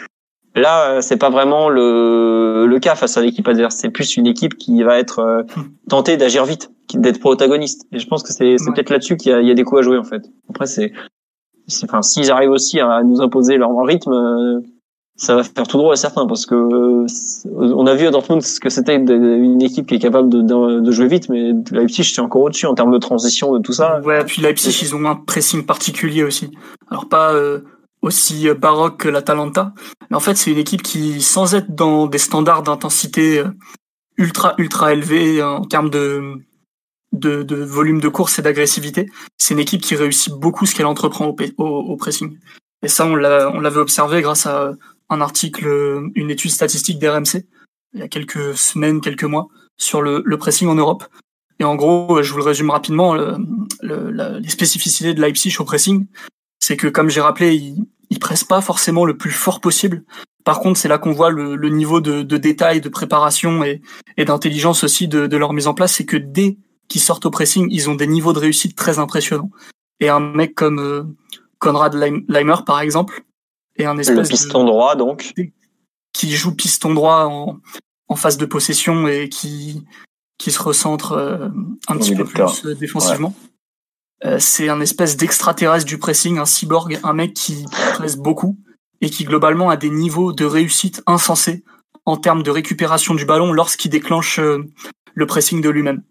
Là, c'est pas vraiment le, le cas face à l'équipe adverse. C'est plus une équipe qui va être euh, tentée d'agir vite, d'être protagoniste. Et je pense que c'est c'est Ouais. peut-être là-dessus qu'il y a, il y a des coups à jouer en fait. Après, c'est, c'est- enfin, s'ils arrivent aussi à nous imposer leur rythme, euh, ça va faire tout droit à certains parce que euh, on a vu à Dortmund ce que c'était une équipe qui est capable de, de, de jouer vite, mais Leipzig c'est encore au-dessus en termes de transition de tout ça. Ouais, puis Leipzig, ils ont un pressing particulier aussi. Alors pas euh, aussi euh, baroque que l'Atalanta, mais en fait c'est une équipe qui, sans être dans des standards d'intensité euh, ultra ultra élevés euh, en termes de, de volume de course et d'agressivité, c'est une équipe qui réussit beaucoup ce qu'elle entreprend au, pressing. Et ça, on l'a on l'avait observé grâce à un article, une étude statistique d'RMC il y a quelques semaines, quelques mois sur le, pressing en Europe. Et en gros, je vous le résume rapidement, les spécificités de Leipzig au pressing, c'est que comme j'ai rappelé, ils pressent pas forcément le plus fort possible. Par contre, c'est là qu'on voit le, le niveau de, de détail, de préparation et, et d'intelligence aussi de, de leur mise en place. C'est que dès qu'ils sortent au pressing, ils ont des niveaux de réussite très impressionnants. Et un mec comme euh, Konrad Leim- Leimer, par exemple, est un Le espèce de- piston droit donc. qui joue piston droit en, en phase de possession et qui qui se recentre euh, un petit peu de plus euh, défensivement. C'est un espèce d'extraterrestre du pressing, un cyborg, un mec qui presse beaucoup et qui globalement a des niveaux de réussite insensés en termes de récupération du ballon lorsqu'il déclenche euh, le pressing de lui-même.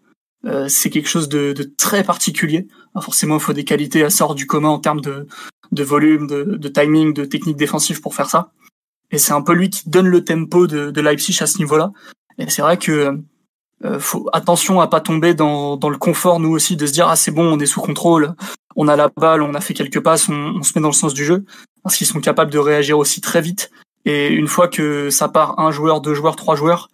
Euh, c'est quelque chose de, de très particulier. Forcément, il faut des qualités assez hors du commun en termes de, de volume, de, de timing, de technique défensive pour faire ça. Et c'est un peu lui qui donne le tempo de, de Leipzig à ce niveau-là. Et c'est vrai que euh, faut attention à pas tomber dans, le confort nous aussi de se dire ah c'est bon on est sous contrôle, on a la balle, on a fait quelques passes, on, se met dans le sens du jeu parce qu'ils sont capables de réagir aussi très vite. Et une fois que ça part un joueur, deux joueurs, trois joueurs,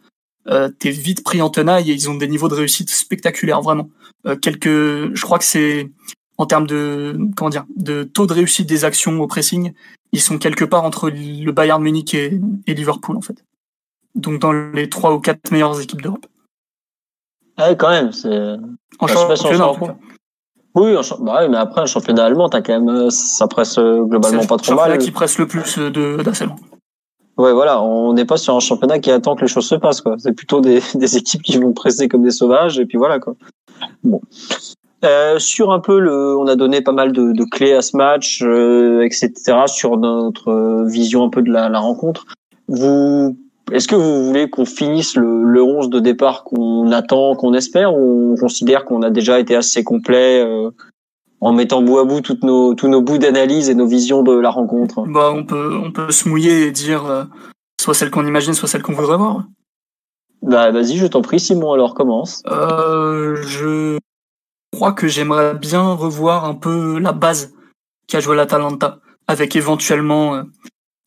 euh, t'es vite pris en tenaille et ils ont des niveaux de réussite spectaculaires vraiment. Euh, quelques, je crois que c'est en termes de comment dire de taux de réussite des actions au pressing, ils sont quelque part entre le Bayern Munich et Liverpool en fait. Donc dans les trois ou quatre meilleures équipes d'Europe. Ouais, quand même. C'est. En si on championnat, en cas. Oui, en bah ouais, mais après un championnat allemand, t'as quand même, euh, ça presse euh, globalement C'est pas le trop championnat mal. qui presse le plus euh, de. Ouais, voilà, on n'est pas sur un championnat qui attend que les choses se passent, quoi. C'est plutôt des, des équipes qui vont presser comme des sauvages, et puis voilà, quoi. Bon. Euh, sur un peu le, on a donné pas mal de, de clés à ce match, euh, etc. Sur notre vision un peu de la, la rencontre. Vous, est-ce que vous voulez qu'on finisse le, le 11 de départ qu'on attend, qu'on espère, ou on considère qu'on a déjà été assez complet euh, en mettant bout à bout toutes nos, tous nos bouts d'analyse et nos visions de la rencontre? Bah, on peut on peut se mouiller et dire euh, soit celle qu'on imagine, soit celle qu'on voudrait voir. Bah, vas-y, je t'en prie, Simon, alors commence. Euh, je crois que j'aimerais bien revoir un peu la base qu'a joué l'Atalanta, avec éventuellement euh,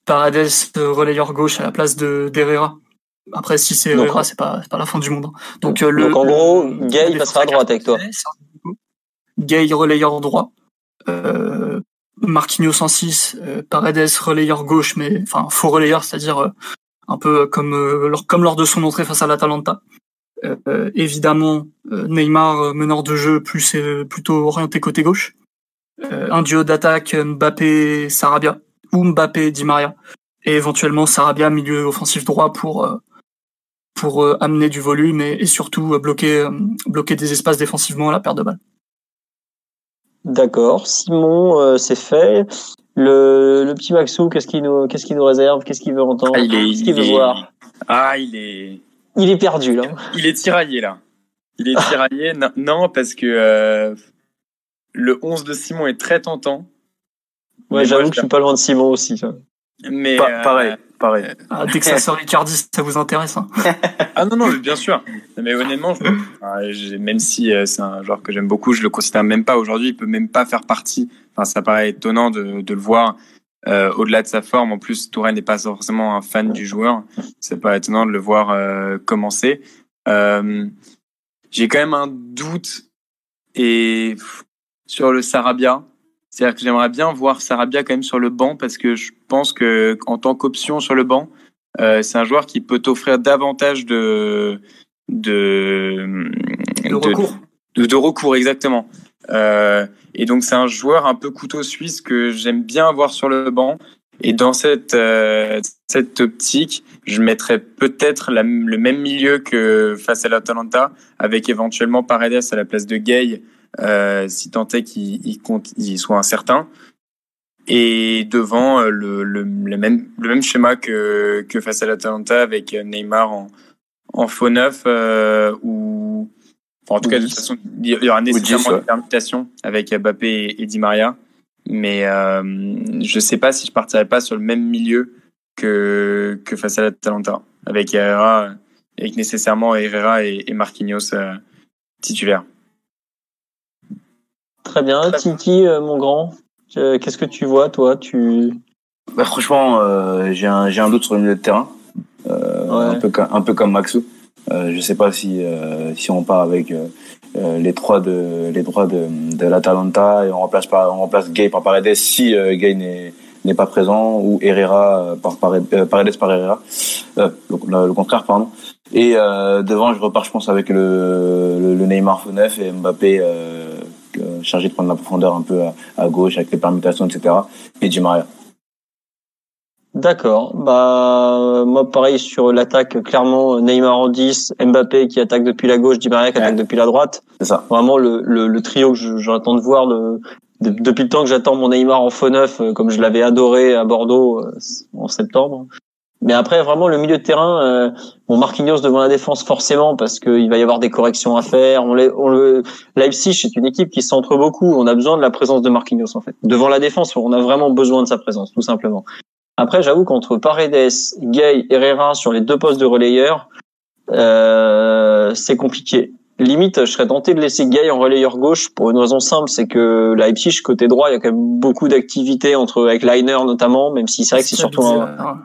Paredes relayeur gauche à la place de d'Herrera. Après, si c'est Herrera, c'est pas pas la fin du monde. hein. Donc, euh, le, Donc, en gros, Gay, le passera à droite avec toi. Gay relayeur droit, euh, Marquinhos en 6, euh, Paredes relayeur gauche, mais enfin faux relayeur, c'est-à-dire euh, un peu comme euh, lors, comme lors de son entrée face à l'Atalanta. Évidemment, Neymar meneur de jeu plus euh, plutôt orienté côté gauche. Euh, un duo d'attaque Mbappé Sarabia ou Mbappé Di Maria et éventuellement Sarabia milieu offensif droit pour euh, pour euh, amener du volume et, et surtout euh, bloquer euh, bloquer des espaces défensivement à la perte de balle. D'accord. Simon, euh, c'est fait. Le, le petit Maxou, qu'est-ce qu'il nous, qu'est-ce qu'il nous réserve? Qu'est-ce qu'il veut entendre? Ah, il est- Qu'est-ce qu'il il veut est- voir? Ah, il est, Il est perdu, là. il est tiraillé là. Il est tiraillé. non, non, parce que euh, le 11 de Simon est très tentant. Ouais, j'avoue que je suis pas loin de Simon aussi. ça. Mais Pa- euh, pareil, pareil. Ah, dès que ça sort Icardi, ça vous intéresse. Hein? Ah non, non, mais bien sûr. Mais honnêtement, je- même si euh, c'est un joueur que j'aime beaucoup, je le considère même pas aujourd'hui. Il peut même pas faire partie. Enfin, ça paraît étonnant de, de le voir euh, au-delà de sa forme. En plus, Tourelle n'est pas forcément un fan du joueur. C'est pas étonnant de le voir euh, commencer. Euh, j'ai quand même un doute et sur le Sarabia. C'est-à-dire que j'aimerais bien voir Sarabia quand même sur le banc parce que je pense que en tant qu'option sur le banc, euh, c'est un joueur qui peut t'offrir davantage de de, Le recours. de, de recours exactement. Euh, et donc c'est un joueur un peu couteau suisse que j'aime bien avoir sur le banc Et dans cette euh, cette optique, je mettrais peut-être le même milieu que face à l'Atalanta, avec éventuellement Paredes à la place de Gay, euh, si tant est qu'il il soit incertain. Et devant euh, le, le, le, même le même schéma que que face à l'Atalanta avec Neymar en en faux neuf euh, ou enfin, en tout cas de toute façon il y aura nécessairement une permutation avec Mbappé et Di Maria mais euh, je sais pas si je partirais pas sur le même milieu que, que face à l'Atalanta, avec Herrera, avec nécessairement Herrera et, et Marquinhos euh, titulaires. Très bien, Tiki, euh, mon grand, qu'est-ce que tu vois, toi tu... Bah, franchement, euh, j'ai un, un doute sur le milieu de terrain, euh, ouais. un, peu, un peu comme Maxou. je sais pas si, si on part avec euh, les trois de les droits de, de l'Atalanta et on remplace par on remplace Gay par Paredes si euh, Gay n'est n'est pas présent ou Herrera euh, par Paredes, Paredes par Herrera. Le, le, contraire pardon. Et devant je repars je pense avec le, le, le Neymar neuf et Mbappé chargé de prendre la profondeur un peu à, à, gauche avec les permutations etc et Di Maria D'accord. Bah moi pareil sur l'attaque clairement Neymar en 10, Mbappé qui attaque depuis la gauche, Di Maria qui attaque depuis la droite. C'est ça. Vraiment le, le, le trio que j'attends de voir le, depuis le temps que j'attends mon Neymar en faux neuf euh, comme je l'avais adoré à Bordeaux euh, en septembre. Mais après vraiment le milieu de terrain euh, bon Marquinhos devant la défense forcément parce qu'il va y avoir des corrections à faire. On, on le Leipzig c'est une équipe qui centre beaucoup, on a besoin de la présence de Marquinhos en fait. Devant la défense, on a vraiment besoin de sa présence tout simplement. Après, j'avoue qu'entre Paredes, Gay, Herrera sur les deux postes de relayeur, euh, c'est compliqué. Limite, je serais tenté de laisser Gay en relayeur gauche pour une raison simple, c'est que Leipzig côté droit, il y a quand même beaucoup d'activités entre avec Liner notamment, même si c'est vrai que c'est surtout un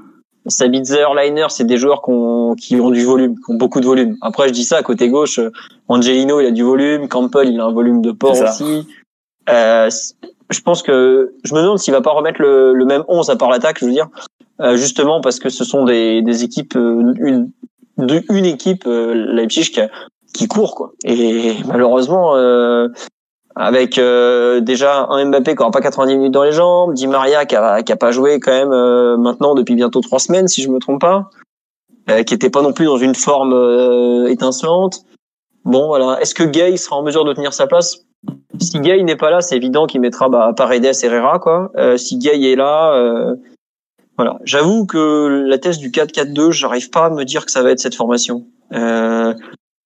Sabitzer, Liner, c'est des joueurs qui ont, qui ont du volume, qui ont beaucoup de volume. Après, je dis ça côté gauche, Angelino, il a du volume, Campbell, il a un volume de port aussi. Euh, je pense que je me demande s'il va pas remettre le, le même 11 à part l'attaque, je veux dire, euh, justement parce que ce sont des, des équipes, euh, une, de, une équipe euh, Leipzig qui, qui court quoi. Et malheureusement, euh, avec euh, déjà un Mbappé qui aura pas 90 minutes dans les jambes, Di Maria qui a, qui a pas joué quand même maintenant depuis bientôt trois semaines si je me trompe pas, qui était pas non plus dans une forme étincelante. Bon voilà, est-ce que Gay sera en mesure de tenir sa place? Si Gay n'est pas là, c'est évident qu'il mettra bah, Paredes et Herrera. Quoi. Euh, si Gay est là, euh, voilà. J'avoue que la thèse du 4-4-2, j'arrive pas à me dire que ça va être cette formation. Euh,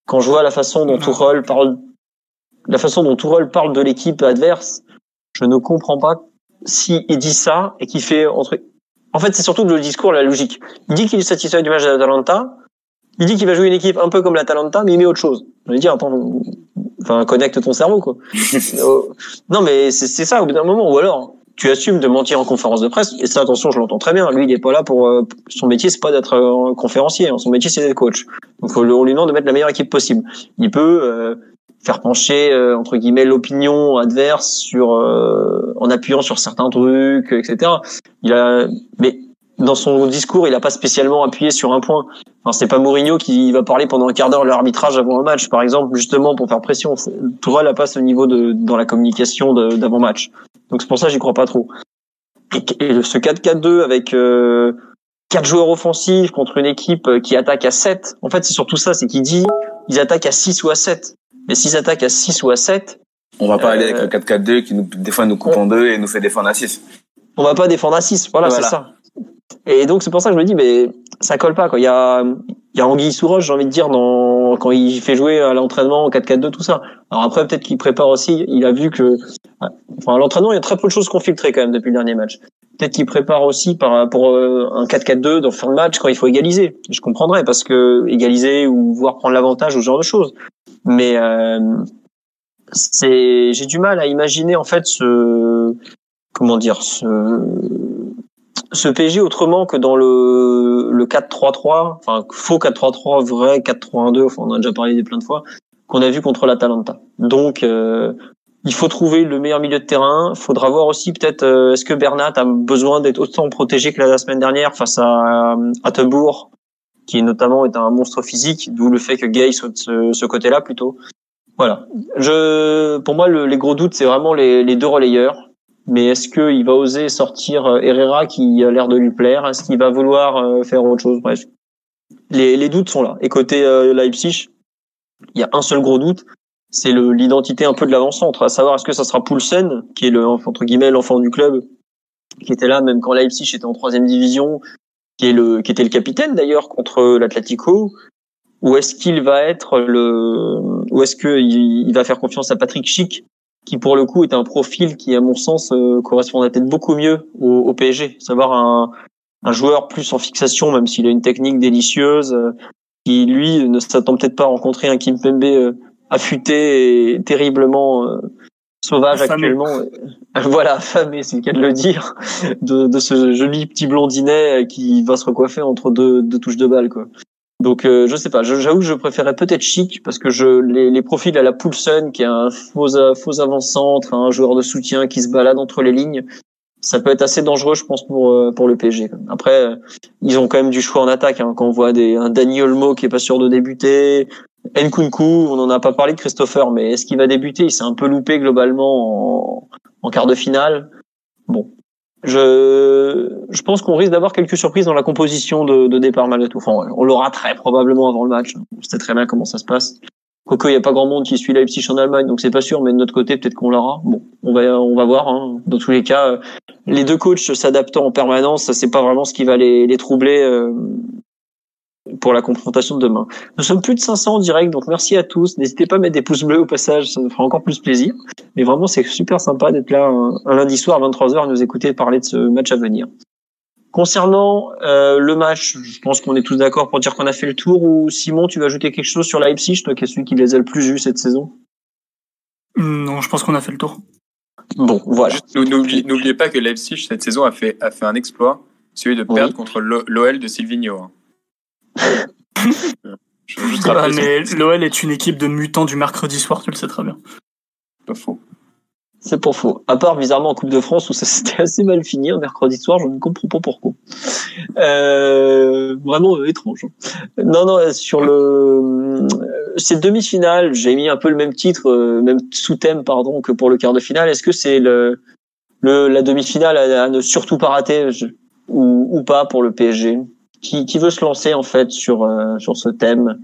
quand je vois la façon dont Tourelle parle, la façon dont Tourelle parle de l'équipe adverse, je ne comprends pas si il dit ça et qu'il fait entre. En fait, c'est surtout le discours, la logique. Il dit qu'il est satisfait du match de l'Atalanta. Il dit qu'il va jouer une équipe un peu comme l'Atalanta, mais il met autre chose. Je vais dire, attends, enfin connecte ton cerveau quoi. Euh, non mais c'est ça au bout d'un moment ou alors tu assumes de mentir en conférence de presse et ça attention je l'entends très bien lui il est pas là pour euh, son métier c'est pas d'être euh, conférencier hein. son métier c'est d'être coach donc on lui demande de mettre la meilleure équipe possible il peut faire pencher entre guillemets l'opinion adverse sur en appuyant sur certains trucs etc il a mais dans son discours, il n'a pas spécialement appuyé sur un point. Enfin, c'est pas Mourinho qui va parler pendant un quart d'heure de l'arbitrage avant un match, par exemple, justement pour faire pression. Tourelle n'a pas ce niveau de dans la communication d'avant match. Donc c'est pour ça j'y crois pas trop. Et, ce 4-4-2 avec euh, quatre joueurs offensifs contre une équipe qui attaque à 7. En fait, c'est surtout ça, c'est qu'il dit ils attaquent à 6 ou à 7. Mais s'ils attaquent à 6 ou à 7, on va pas aller avec le 4-4-2 qui nous, des fois nous coupe en deux et nous fait défendre à 6. On va pas défendre à 6, voilà. c'est ça. Et donc c'est pour ça que je me dis, mais ça colle pas. Quoi. Il y a, il y a Anguille Souroche, j'ai envie de dire, dans, quand il fait jouer à l'entraînement en 4-4-2, tout ça. Alors après, peut-être qu'il prépare aussi. Il a vu que, enfin, à l'entraînement, il y a très peu de choses qu'on filtré quand même depuis le dernier match. Peut-être qu'il prépare aussi par, pour euh, un 4-4-2 dans fin de match quand il faut égaliser. Je comprendrais parce que égaliser ou voir prendre l'avantage ou ce genre de choses. Mais euh, c'est, j'ai du mal à imaginer en fait ce, comment dire, ce ce PJ autrement que dans le, le 4-3-3, enfin faux 4-3-3, vrai 4-3-1-2, enfin, on a déjà parlé des plein de fois, qu'on a vu contre l'Atalanta. Donc euh, il faut trouver le meilleur milieu de terrain. Faudra voir aussi peut-être euh, est-ce que Bernat a besoin d'être autant protégé que la, semaine dernière face à euh, Attenbourg, qui notamment est un monstre physique, d'où le fait que Gay soit de ce, ce côté-là plutôt. Voilà. Je, pour moi, le, les gros doutes, c'est vraiment les, les deux relayeurs. Mais est-ce qu'il va oser sortir Herrera qui a l'air de lui plaire? Est-ce qu'il va vouloir faire autre chose? Bref, les, les doutes sont là. Et côté Leipzig, il y a un seul gros doute, c'est l'identité un peu de l'avant-centre, à savoir est-ce que ça sera Poulsen, qui est le entre guillemets l'enfant du club, qui était là même quand Leipzig était en troisième division, qui est le qui était le capitaine d'ailleurs contre l'Atlético, ou est-ce qu'il va être le ou est-ce que il, va faire confiance à Patrick Schick, qui pour le coup est un profil qui à mon sens euh, correspondrait peut-être beaucoup mieux au, au PSG, savoir un un joueur plus en fixation, même s'il a une technique délicieuse, euh, qui lui ne s'attend peut-être pas à rencontrer un Kimpembe euh, affûté et terriblement euh, sauvage actuellement. voilà, affamé, c'est le cas de le dire, de, de, ce joli petit blondinet qui va se recoiffer entre deux, deux touches de balle, quoi. Donc euh, je sais pas, j'avoue que je préférais peut-être Chic parce que je les, les profils à la Poulsen qui est un faux faux avant-centre, un joueur de soutien qui se balade entre les lignes, ça peut être assez dangereux, je pense, pour euh, pour le PSG. Après, euh, ils ont quand même du choix en attaque. Hein, quand on voit des un Daniel Olmo qui est pas sûr de débuter, Nkunku, on n'en a pas parlé de Christopher, mais est-ce qu'il va débuter? Il s'est un peu loupé globalement en, en quart de finale. Bon, je je pense qu'on risque d'avoir quelques surprises dans la composition de, de départ malgré tout. Enfin, on l'aura très probablement avant le match. On sait très bien comment ça se passe. Quoique, il n'y a pas grand monde qui suit Leipzig en Allemagne, donc c'est pas sûr, mais de notre côté, peut-être qu'on l'aura. Bon, on va, on va voir. Hein. Dans tous les cas, les deux coachs s'adaptant en permanence, c'est pas vraiment ce qui va les, les troubler euh, pour la confrontation de demain. Nous sommes plus de 500 en direct, donc merci à tous. N'hésitez pas à mettre des pouces bleus au passage, ça nous fera encore plus plaisir. Mais vraiment, c'est super sympa d'être là un, un, lundi soir à 23h et nous écouter parler de ce match à venir. Concernant euh, le match, je pense qu'on est tous d'accord pour dire qu'on a fait le tour. Ou Simon, tu veux ajouter quelque chose sur Leipzig, toi qui es celui qui les a le plus vus cette saison? Non, je pense qu'on a fait le tour. Bon, voilà. N'oubliez pas que Leipzig cette saison a fait a fait un exploit, celui de perdre oui. contre l'OL de Silvino. Ah, mais l'OL est une équipe de mutants du mercredi soir, tu le sais très bien. Pas faux. C'est pour faux. À part bizarrement en Coupe de France où ça s'était assez mal fini mercredi soir, je ne comprends pas pourquoi. Euh, vraiment euh, étrange. Non, non, sur le euh, cette demi-finale, j'ai mis un peu le même titre, euh, même sous-thème pardon que pour le quart de finale. Est-ce que c'est le, le la demi-finale à, à, ne surtout pas rater je, ou, ou pas pour le PSG qui, qui veut se lancer en fait sur euh, sur ce thème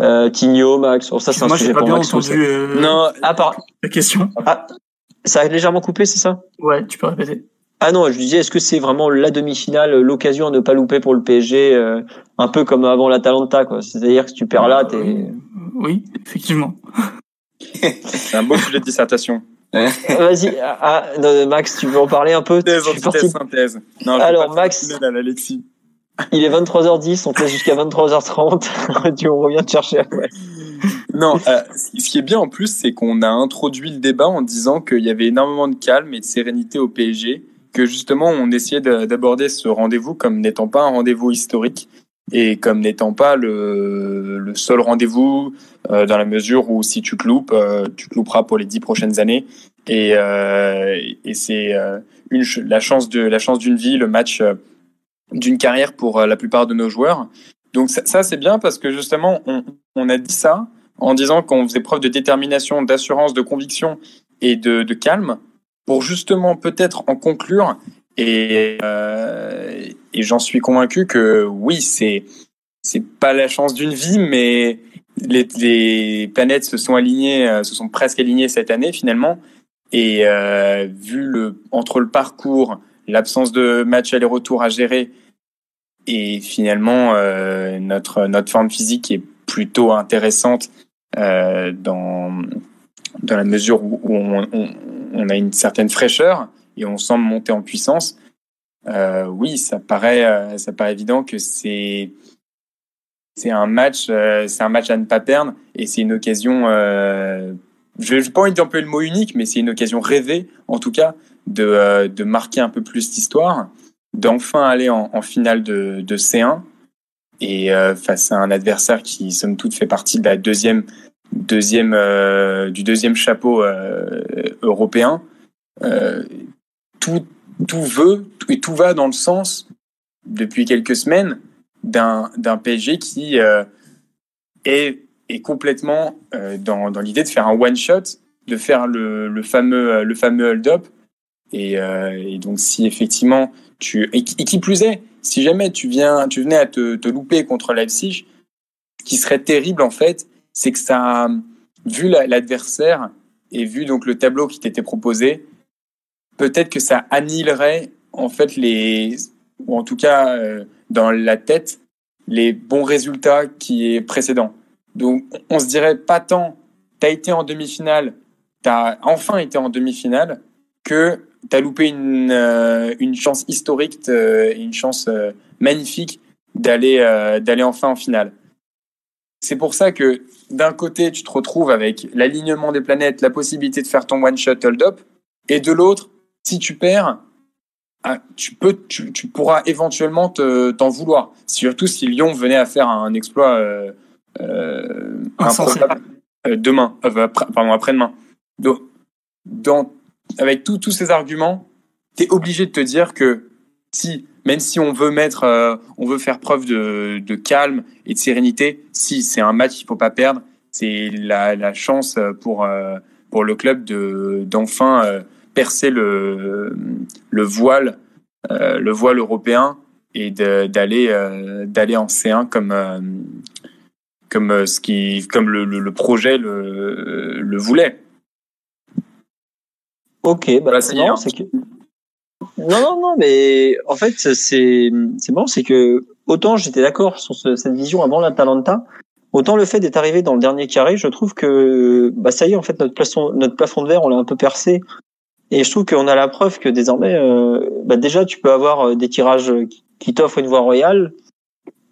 euh, Tigno, Max. Oh, ça, c'est un Moi, sujet pas pour bien Max. entendu euh, Non, à part. la question. Ah, ça a légèrement coupé, c'est ça? Ouais, tu peux répéter. Ah non, je disais, est-ce que c'est vraiment la demi-finale, l'occasion à ne pas louper pour le PSG, euh, un peu comme avant l'Atalanta, quoi? C'est-à-dire que si tu perds là, t'es. Oui, effectivement. c'est un beau sujet de dissertation. Vas-y, ah, non, Max, tu veux en parler un peu? Thèse, antithèse, synthèse. Non, Alors, Max. Il est 23h10, on te laisse jusqu'à 23h30. tu on revient te chercher après. Non, euh, ce qui est bien en plus, c'est qu'on a introduit le débat en disant qu'il y avait énormément de calme et de sérénité au PSG, que justement on essayait d'aborder ce rendez-vous comme n'étant pas un rendez-vous historique et comme n'étant pas le, seul rendez-vous euh, dans la mesure où si tu te loupes, euh, tu te louperas pour les dix prochaines années. Et, c'est la chance la chance d'une vie, le match d'une carrière pour la plupart de nos joueurs. Donc ça, c'est bien parce que justement on, a dit ça en disant qu'on faisait preuve de détermination, d'assurance, de conviction et de, calme pour justement peut-être en conclure et, euh, et j'en suis convaincu que oui c'est c'est pas la chance d'une vie mais les, planètes se sont alignées se sont presque alignées cette année finalement et euh, vu le entre le parcours l'absence de match aller-retour à gérer et finalement euh, notre notre forme physique est plutôt intéressante euh, dans dans la mesure où, on, a une certaine fraîcheur et on semble monter en puissance. Euh, oui, ça paraît ça paraît évident que c'est c'est un match c'est un match à ne pas perdre et c'est une occasion je n'ai pas envie d'employer le mot unique mais c'est une occasion rêvée en tout cas de, de marquer un peu plus l'histoire d'enfin aller en, finale de, de C1 et euh, face à un adversaire qui somme toute fait partie de la deuxième deuxième euh, du deuxième chapeau euh, européen. Tout tout veut et tout va dans le sens depuis quelques semaines d'un d'un PSG qui est est complètement dans dans l'idée de faire un one shot de faire le, le fameux le fameux hold up. Et donc, si effectivement et qui, plus est, si jamais tu viens, tu venais à te, louper contre Leipzig, ce qui serait terrible en fait, c'est que ça, vu la- l'adversaire et vu donc le tableau qui t'était proposé, peut-être que ça annihilerait en fait les, ou en tout cas euh, dans la tête, les bons résultats qui est précédents. Donc on se dirait pas tant, t'as été en demi-finale, t'as enfin été en demi-finale, que t'as loupé une, euh, une chance historique, euh, une chance euh, magnifique d'aller euh, d'aller enfin en finale. C'est pour ça que d'un côté, tu te retrouves avec l'alignement des planètes, la possibilité de faire ton one shot hold up, et de l'autre, si tu perds, ah, tu peux, tu, tu pourras éventuellement te- t'en vouloir. Surtout si Lyon venait à faire un exploit demain, pardon après-demain. Donc, dans, avec tous ces arguments, tu es obligé de te dire que si, même si on veut euh, faire preuve de, calme et de sérénité, si c'est un match qu'il faut pas perdre, c'est la, chance pour euh, pour le club de d'enfin euh, percer le le voile euh, le voile européen et d'aller euh, en C1 comme euh, euh, le, projet le voulait. Ok, bah, Bah, c'est marrant, bien. c'est que. Non, non, non, mais en fait, c'est c'est marrant, c'est que autant j'étais d'accord sur ce- cette vision avant l'Atalanta, autant le fait d'être arrivé dans le dernier carré, je trouve que bah ça y est, en fait, notre plafond, notre plafond de verre, on l'a un peu percé, et je trouve qu'on a la preuve que désormais, euh, bah déjà, tu peux avoir euh, des tirages qui- t'offrent une voie royale.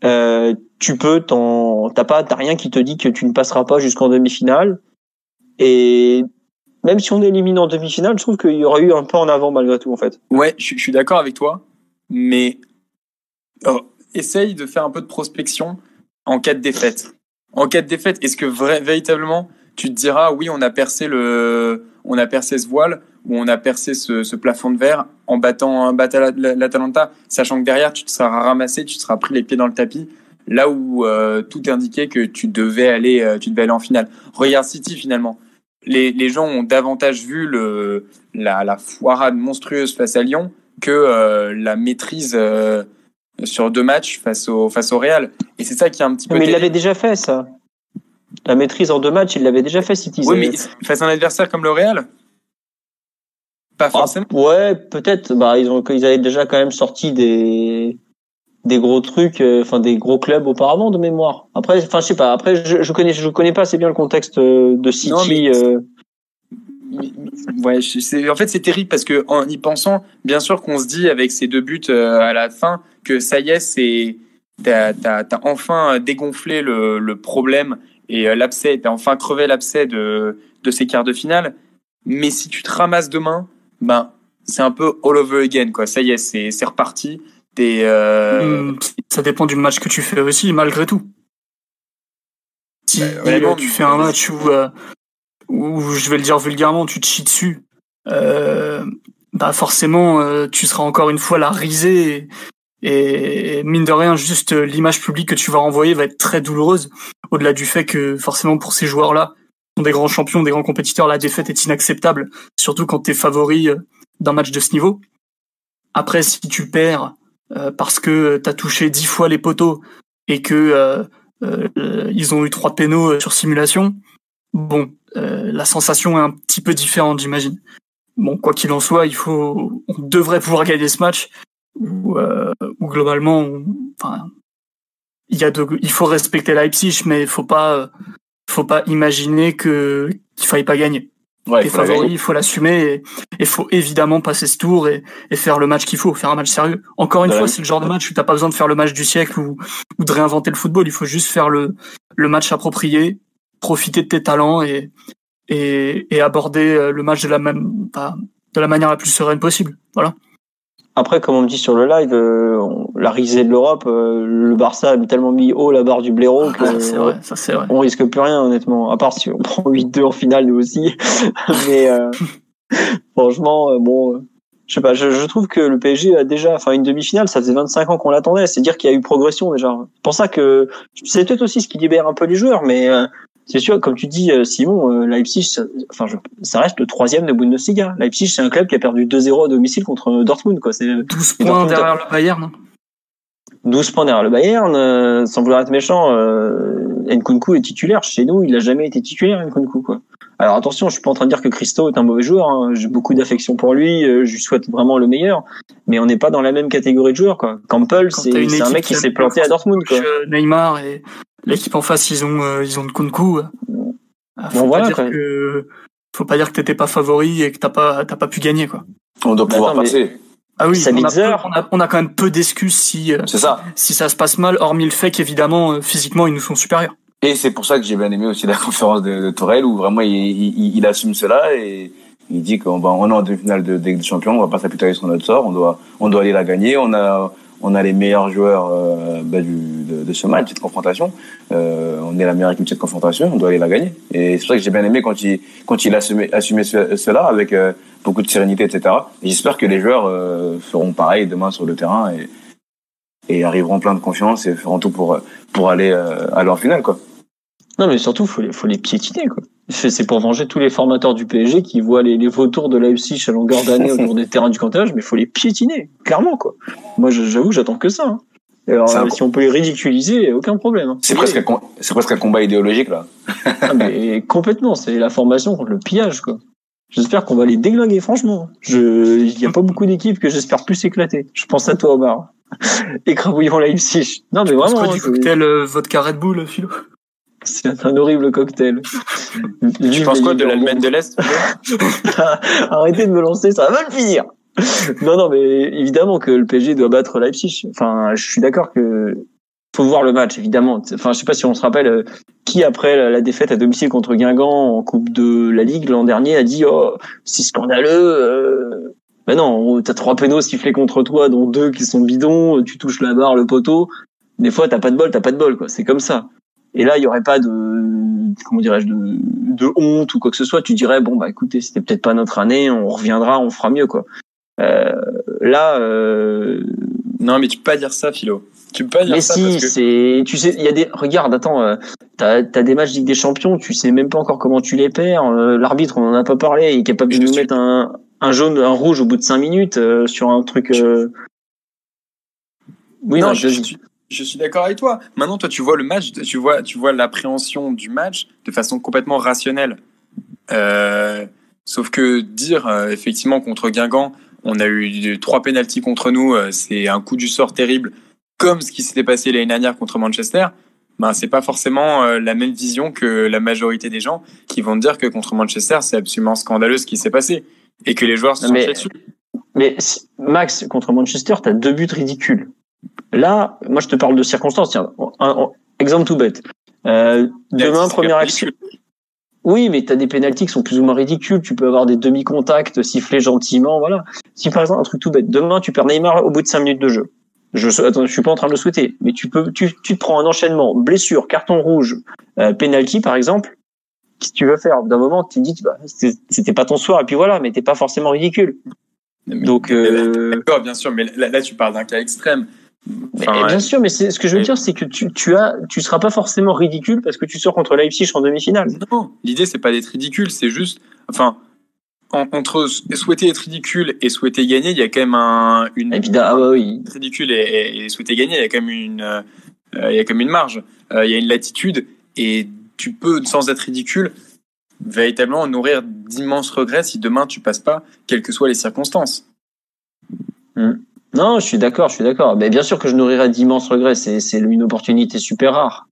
Euh, tu peux, t'en, t'as pas, t'as rien qui te dit que tu ne passeras pas jusqu'en demi-finale. Et même si on est éliminé en demi-finale, je trouve qu'il y aurait eu un peu en avant malgré tout, en fait. Ouais, je, suis d'accord avec toi, mais essaye de faire un peu de prospection en cas de défaite. En cas de défaite, est-ce que vrai, véritablement tu te diras oui, on a percé le, on a percé ce voile ou on a percé ce, plafond de verre en battant, battant la- la- l'Atalanta, sachant que derrière tu te seras ramassé, tu te seras pris les pieds dans le tapis, là où euh, tout indiquait que tu devais aller, euh, tu devais aller en finale. Regarde City finalement. Les, les gens ont davantage vu le, la, la foirade monstrueuse face à Lyon que euh, la maîtrise euh, sur deux matchs face au face au Real. Et c'est ça qui est un petit peu. Mais il l'avait déjà fait, ça. La maîtrise en deux matchs, il l'avait déjà fait, City. Oui, mais face à un adversaire comme le Real, pas Ah, forcément. ouais, peut-être. Bah, ils ont, ils avaient déjà quand même sorti des, des gros trucs, euh, enfin, des gros clubs auparavant de mémoire. Après, enfin, je sais pas. Après, je, je connais, je connais pas assez bien le contexte euh, de City. Non, mais- euh, Ouais, en fait, c'est terrible parce que en y pensant, bien sûr qu'on se dit avec ces deux buts à la fin que ça y est, c'est t'as t'as enfin dégonflé le, le problème et l'abcès, t'as enfin crevé l'abcès de de ces quarts de finale. Mais si tu te ramasses demain, ben c'est un peu all over again quoi. Ça y est, c'est c'est reparti. Euh, Hmm, Ça dépend du match que tu fais aussi, malgré tout. Si Bah, euh, tu fais un match où, euh, où, je vais le dire vulgairement, tu te chies dessus, euh, bah forcément, euh, tu seras encore une fois la risée. Et, et mine de rien, juste euh, l'image publique que tu vas renvoyer va être très douloureuse. Au-delà du fait que forcément pour ces joueurs-là, sont des grands champions, des grands compétiteurs, la défaite est inacceptable, surtout quand t'es favori euh, d'un match de ce niveau. Après, si tu perds euh, parce que t'as touché dix fois les poteaux et que euh, euh, ils ont eu trois pénaux sur simulation, bon, la sensation est un petit peu différente, j'imagine. Bon, quoi qu'il en soit, il faut, on devrait pouvoir gagner ce match où, globalement, enfin, il y a de, il faut respecter Leipzig, mais il faut pas, faut pas imaginer que qu'il faille pas gagner. Ouais, T'es favori, il faut l'assumer et il faut évidemment passer ce tour et, et faire le match qu'il faut, faire un match sérieux. Encore une Ouais. fois, c'est le genre de match où t'as pas besoin de faire le match du siècle ou, ou de réinventer le football. Il faut juste faire le, le match approprié, profiter de tes talents et, et, et aborder euh, le match de la même, pas- de la manière la plus sereine possible. Voilà. Après, comme on me dit sur le live, euh, la risée de l'Europe, euh, le Barça a tellement mis haut la barre du blaireau que Ah, c'est vrai, ça c'est vrai. on risque plus rien, honnêtement. À part si on prend 8-2 en finale, nous aussi. Mais euh, franchement, euh, bon, euh, je sais pas. Je, je trouve que le PSG a déjà, enfin, une demi-finale, ça faisait 25 ans qu'on l'attendait. C'est dire qu'il y a eu progression déjà. C'est pour ça que c'est peut-être aussi ce qui libère un peu les joueurs, mais euh, c'est sûr, comme tu dis, euh, Simon, euh, Leipzig, ça, enfin, je, ça reste le troisième de Bundesliga. Leipzig, c'est un club qui a perdu 2-0 à domicile contre Dortmund, quoi. C'est 12 points derrière le Bayern. 12 points derrière le Bayern, euh, sans vouloir être méchant, euh, Nkunku est titulaire. Chez nous, il a jamais été titulaire, Nkunku, quoi. Alors attention, je suis pas en train de dire que Christo est un mauvais joueur. Hein. J'ai beaucoup d'affection pour lui. Euh, je lui souhaite vraiment le meilleur. Mais on n'est pas dans la même catégorie de joueurs. Quoi. Campbell, c'est un mec qui qui s'est planté à Dortmund. Quoi. Euh, Neymar et l'équipe en face, ils ont, euh, ils ont de Kunku. Ah, Faut Bon, pas voilà, dire quoi. que, faut pas dire que t'étais pas favori et que t'as pas, t'as pas pu gagner, quoi. On doit pouvoir attends, mais- passer. Ah oui, on a, peu- on a, on a quand même peu d'excuses si, euh, ça. si ça se passe mal, hormis le fait qu'évidemment, euh, physiquement, ils nous sont supérieurs. Et c'est pour ça que j'ai bien aimé aussi la conférence de, de Tourelle où vraiment il, il, il assume cela et il dit qu'on va, on est en demi-finale de, de Ligue des Champions, on va pas s'apitoyer sur notre sort, on doit, on doit aller la gagner. On a, on a les meilleurs joueurs euh, bah, de, ce match, cette confrontation. Euh, on est la meilleure équipe cette confrontation, on doit aller la gagner. Et c'est pour que j'ai bien aimé quand il, quand il assumait ce- cela avec euh, beaucoup de sérénité, etc. Et j'espère que les joueurs feront pareil demain sur le terrain et, et arriveront plein de confiance et feront tout pour, aller, aller en finale, quoi. Non, mais surtout, faut les, faut les piétiner, quoi. C'est c'est pour venger tous les formateurs du PSG qui voient les, les vautours de Leipzig à longueur d'année autour des terrains du cantage, mais faut les piétiner, clairement, quoi. Moi, j'avoue, j'attends que ça. hein. Alors, euh, si on peut les ridiculiser, aucun problème. hein. C'est presque, com- presque un combat idéologique, là. Ah, mais complètement, c'est la formation contre le pillage, quoi. J'espère qu'on va les déglinguer, franchement. Je, il y a pas beaucoup d'équipes que j'espère plus éclater. Je pense à toi, Omar. Écrabouillons Leipzig. Non, mais C'est vraiment, quoi hein, du cocktail euh, vodka Red Bull, Philo? C'est un horrible cocktail. Tu penses quoi de l'Allemagne de l'Est Arrêtez de me lancer, ça va le finir. non, non, mais évidemment que le PSG doit battre Leipzig. Enfin, je suis d'accord que faut voir le match, évidemment. Enfin, je sais pas si on se rappelle euh, qui après la, la défaite à domicile contre Guingamp en Coupe de la Ligue l'an dernier a dit oh c'est scandaleux. Euh... Ben non, t'as trois pénaux sifflés contre toi, dont deux qui sont bidons. Tu touches la barre, le poteau. Des fois, t'as pas de bol, t'as pas de bol, quoi. C'est comme ça. Et là, il y aurait pas de, comment dirais-je, de, de honte ou quoi que ce soit. Tu dirais, bon, bah, écoutez, c'était peut-être pas notre année, on reviendra, on fera mieux, quoi. Euh, là, euh, Non, mais tu peux pas dire ça, Philo. Tu peux pas dire mais ça si, parce que c'est, tu sais, il y a des, regarde, attends, euh, t'as, t'as des matchs Ligue des Champions, tu sais même pas encore comment tu les perds. Euh, l'arbitre, on en a pas parlé, il est capable de nous suis- mettre un, un jaune, un rouge au bout de cinq minutes euh, sur un truc. euh, Oui, non, je, je- je suis, je suis d'accord avec toi. Maintenant, toi, tu vois le match, tu vois, tu vois l'appréhension du match de façon complètement rationnelle. Euh, sauf que dire euh, effectivement contre Guingamp, on a eu trois pénalties contre nous, euh, c'est un coup du sort terrible, comme ce qui s'était passé l'année dernière contre Manchester. Ben, c'est pas forcément euh, la même vision que la majorité des gens qui vont dire que contre Manchester, c'est absolument scandaleux ce qui s'est passé et que les joueurs se sont mais-. Mais Max, contre Manchester, t'as deux buts ridicules. Là, moi, je te parle de circonstances. Tiens, un- un- exemple tout bête. Euh, demain, première action. Oui, mais t'as des pénalties qui sont plus ou moins ridicules. Tu peux avoir des demi-contacts sifflés gentiment, voilà. Si par exemple un truc tout bête, demain tu perds Neymar au bout de cinq minutes de jeu. Je, attends, je suis pas en train de le souhaiter, mais tu peux, tu, tu te prends un enchaînement, blessure, carton rouge, euh, penalty par exemple. Qu'est-ce que tu veux faire? D'un moment, tu te dis, bah, c'était c'était pas ton soir, et puis voilà, mais t'es pas forcément ridicule. Mais- Donc, euh, D'accord, bien sûr, mais là, là, tu parles d'un cas extrême. Enfin, bien ouais. sûr, mais ce que je veux dire, c'est que tu, tu as, tu seras pas forcément ridicule parce que tu sors contre Leipzig en demi-finale. Non, l'idée c'est pas d'être ridicule, c'est juste, enfin, en- entre souhaiter être ridicule et souhaiter gagner, il y a quand même un, une ah bah oui. être ridicule et, et- et souhaiter gagner, il y a quand même une, euh, il y a quand même une marge, Euh, il y a une latitude et tu peux, sans être ridicule, véritablement nourrir d'immenses regrets si demain tu passes pas, quelles que soient les circonstances. Non, je suis d'accord, je suis d'accord. Mais bien sûr que je nourrirai d'immenses regrets. C'est, une opportunité super rare.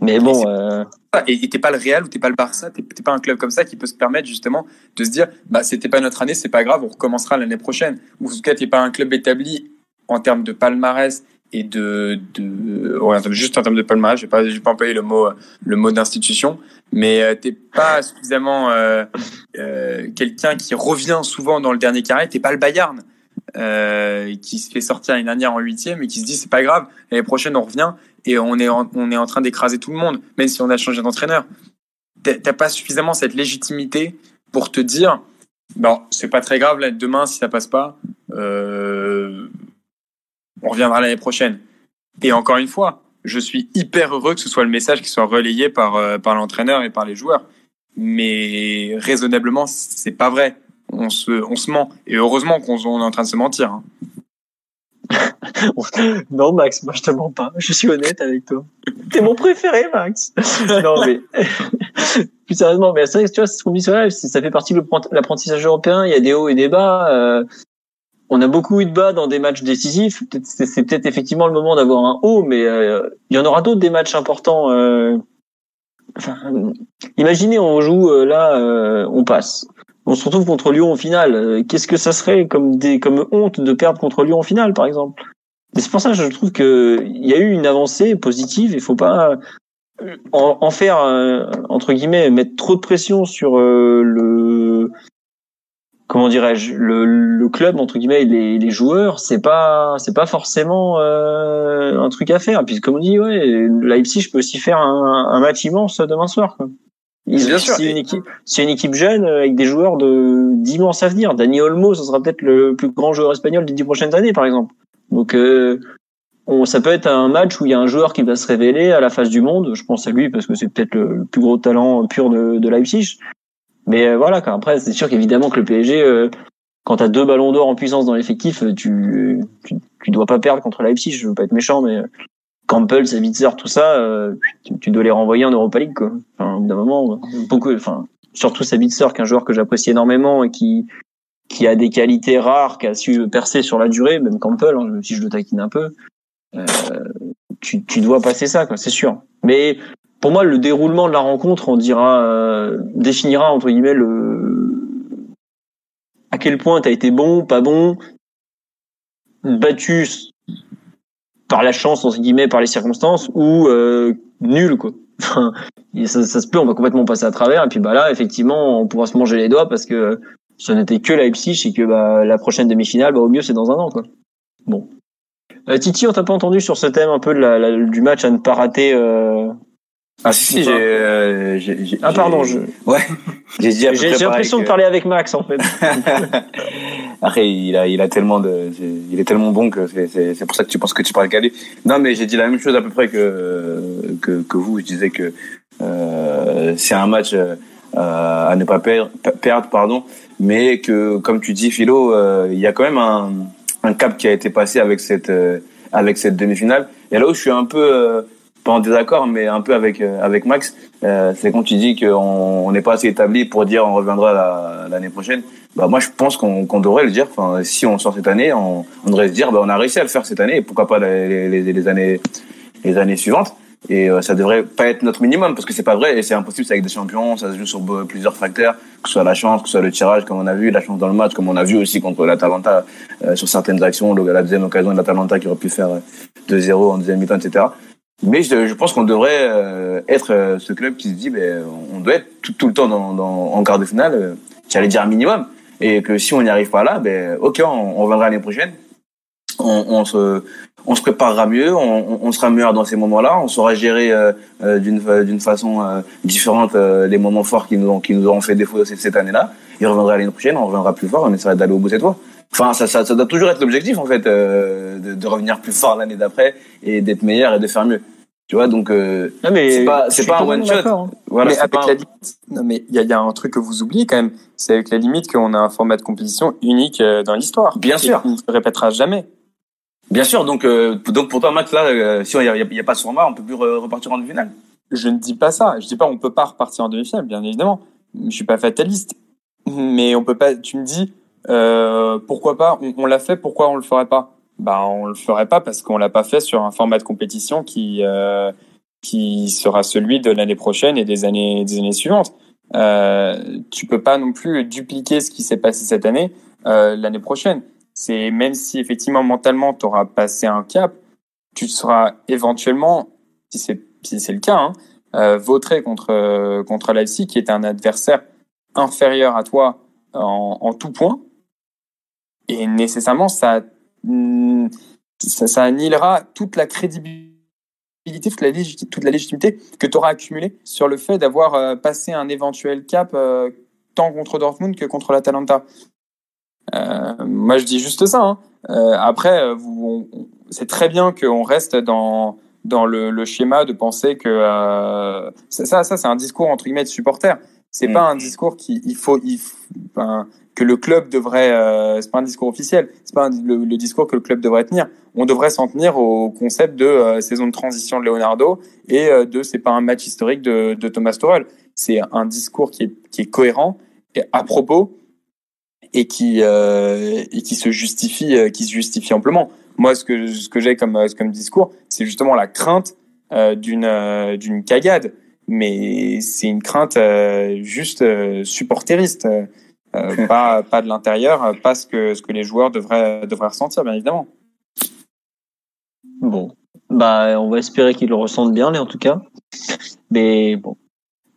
Mais bon, euh, Et t'es pas le Real ou t'es pas le Barça, t'es pas un club comme ça qui peut se permettre justement de se dire bah c'était pas notre année, c'est pas grave, on recommencera l'année prochaine. Ou en tout cas t'es pas un club établi en termes de palmarès et de, de ouais, juste en termes de palmarès, je vais pas je vais pas employer le mot le mot d'institution, mais euh, t'es pas suffisamment euh, euh, quelqu'un qui revient souvent dans le dernier carré, t'es pas le Bayern. Euh, qui se fait sortir l'année dernière en huitième et qui se dit c'est pas grave l'année prochaine on revient et on est en, on est en train d'écraser tout le monde, même si on a changé d'entraîneur. T'as pas suffisamment cette légitimité pour te dire, bon, c'est pas très grave là, demain si ça passe pas, euh, on reviendra l'année prochaine. Et encore une fois, je suis hyper heureux que ce soit le message qui soit relayé par, euh, par l'entraîneur et par les joueurs. Mais raisonnablement, c'est pas vrai. On se, on se ment. Et heureusement qu'on est en train de se mentir. Hein. non, Max, moi je te mens pas. Je suis honnête avec toi. T'es mon préféré, Max. non, mais plus sérieusement, mais c'est vrai que tu vois, c'est ce qu'on dit sur live, ça fait partie de l'apprentissage européen. Il y a des hauts et des bas. Euh, on a beaucoup eu de bas dans des matchs décisifs. C'est peut-être effectivement le moment d'avoir un haut, mais euh, il y en aura d'autres des matchs importants. Euh, enfin, imaginez, on joue là, on passe on se retrouve contre Lyon en finale. Euh, qu'est-ce que ça serait comme des comme honte de perdre contre Lyon en finale, par exemple? C'est pour ça que je trouve que il y a eu une avancée positive. Il faut pas euh, en, faire euh, entre guillemets mettre trop de pression sur le comment dirais-je le, club entre guillemets les, joueurs c'est pas c'est pas forcément un truc à faire puis comme on dit ouais Leipzig peut aussi faire un, un match immense demain soir. C'est une équipe, c'est une équipe jeune euh, avec des joueurs de d'immense avenir. Dani Olmo, ce sera peut-être le plus grand joueur espagnol des dix prochaines années, par exemple. Donc, euh, on, ça peut être un match où il y a un joueur qui va se révéler à la face du monde. Je pense à lui parce que c'est peut-être le, plus gros talent pur de, de Leipzig. Mais euh, voilà, quand après, c'est sûr qu'évidemment que le PSG, euh, quand tu as deux ballons d'or en puissance dans l'effectif, tu, tu, tu dois pas perdre contre Leipzig. Je veux pas être méchant, mais Campbell, Sabitzer, tout ça, euh, tu, dois les renvoyer en Europa League, quoi. Enfin, d'un moment, beaucoup, enfin, surtout Sabitzer, qu'un joueur que j'apprécie énormément et qui, qui a des qualités rares, qui a su percer sur la durée, même Campbell, hein, si je le taquine un peu, euh, tu, tu dois passer ça, quoi, c'est sûr. Mais pour moi, le déroulement de la rencontre, on dira, euh, définira entre guillemets le à quel point tu as été bon, pas bon, battu par la chance entre guillemets par les circonstances ou euh, nul quoi. Ça, se peut on va complètement passer à travers et puis bah là effectivement on pourra se manger les doigts parce que ce n'était que Leipzig et que bah, la prochaine demi-finale bah, au mieux c'est dans un an quoi. Bon. Euh, Titi on t'a pas entendu sur ce thème un peu de la, du match à ne pas rater euh, ah si, si j'ai, euh, Ah pardon, je. Ouais. J'ai dit. J'ai l'impression de parler avec Max en fait. Après, il a, il a tellement de, il est tellement bon que c'est, c'est pour ça que tu penses que tu parles qu'à Non, mais j'ai dit la même chose à peu près que que, que vous. Je disais que euh, c'est un match euh, à ne pas perdre, perdre, pardon, mais que comme tu dis, Philo, euh, il y a quand même un, un cap qui a été passé avec cette euh, avec cette demi-finale. Et là où je suis un peu en désaccord, mais un peu avec euh, avec Max. Euh, c'est quand tu dis qu'on n'est pas assez établi pour dire on reviendra l'année prochaine. Bah moi je pense qu'on devrait le dire. Si on sort cette année, on, devrait se dire bah on a réussi à le faire cette année pourquoi pas les années les années suivantes. Et euh, ça devrait pas être notre minimum parce que c'est pas vrai et c'est impossible. C'est avec des champions, ça se joue sur plusieurs facteurs, que ce soit la chance, que ce soit le tirage comme on a vu, la chance dans le match comme on a vu aussi contre l'Atalanta euh, sur certaines actions, la deuxième occasion de l'Atalanta qui aurait pu faire 2-0 en deuxième mi-temps, etc. Mais je, je pense qu'on devrait euh, être euh, ce club qui se dit, ben, on doit être tout, tout le temps dans, dans, en quart de finale, euh, j'allais dire un minimum, et que si on n'y arrive pas là, ben, ok, on, on reviendra l'année prochaine, on, on, se, on se préparera mieux, on, on sera meilleur dans ces moments-là, on saura gérer euh, d'une d'une façon différente les moments forts qui nous ont, qui nous auront fait défaut cette, cette année-là, et on reviendra l'année prochaine, on reviendra plus fort, on essaiera d'aller au bout cette fois. Enfin, ça, ça, ça doit toujours être l'objectif en fait, euh, de, de, revenir plus fort l'année d'après et d'être meilleur et de faire mieux. Tu vois, donc euh, c'est pas c'est pas un one shot. Hein. Voilà, mais avec la limite, non mais il y a, y a, un truc que vous oubliez quand même, c'est avec la limite qu'on a un format de compétition unique euh, dans l'histoire. Bien sûr, qui ne se répétera jamais. Bien sûr, donc euh, donc pour toi Max là, euh, si il y a, y a, pas ce format, on peut plus repartir en demi-finale. Je ne dis pas ça. Je dis pas on peut pas repartir en demi-finale, bien évidemment. Je suis pas fataliste, mais on peut pas. Tu me dis euh, pourquoi pas On, l'a fait, pourquoi on le ferait pas? Bah, on le ferait pas parce qu'on l'a pas fait sur un format de compétition qui euh, qui sera celui de l'année prochaine et des années des années suivantes. Euh, tu peux pas non plus dupliquer ce qui s'est passé cette année euh, l'année prochaine. C'est même si effectivement mentalement tu auras passé un cap, tu seras éventuellement, si c'est si c'est le cas, hein, euh, vautré contre contre Leipzig qui est un adversaire inférieur à toi en, en tout point et nécessairement ça, ça, ça annihilera toute la crédibilité, toute la, toute la légitimité que tu auras accumulée sur le fait d'avoir euh, passé un éventuel cap euh, tant contre Dortmund que contre l'Atalanta. Euh, moi, je dis juste ça. Hein. Euh, après, c'est très bien qu'on reste dans dans le, le schéma de penser que ça, ça, c'est un discours entre guillemets de supporter. C'est Mm. pas un discours qui, il faut, il, enfin, que le club devrait. Euh, c'est pas un discours officiel. C'est pas le, discours que le club devrait tenir. On devrait s'en tenir au concept de euh, saison de transition de Leonardo et euh, de c'est pas un match historique de, Thomas Tuchel. C'est un discours qui est, qui est cohérent et à propos et qui et qui se justifie qui se justifie amplement. Moi, ce que ce que j'ai comme comme discours, c'est justement la crainte d'une d'une cagade, mais c'est une crainte juste supporteriste, euh, pas pas de l'intérieur, pas ce que ce que les joueurs devraient devraient ressentir, bien évidemment. Bon, bah, on va espérer qu'ils le ressentent bien, les en tout cas. Mais bon.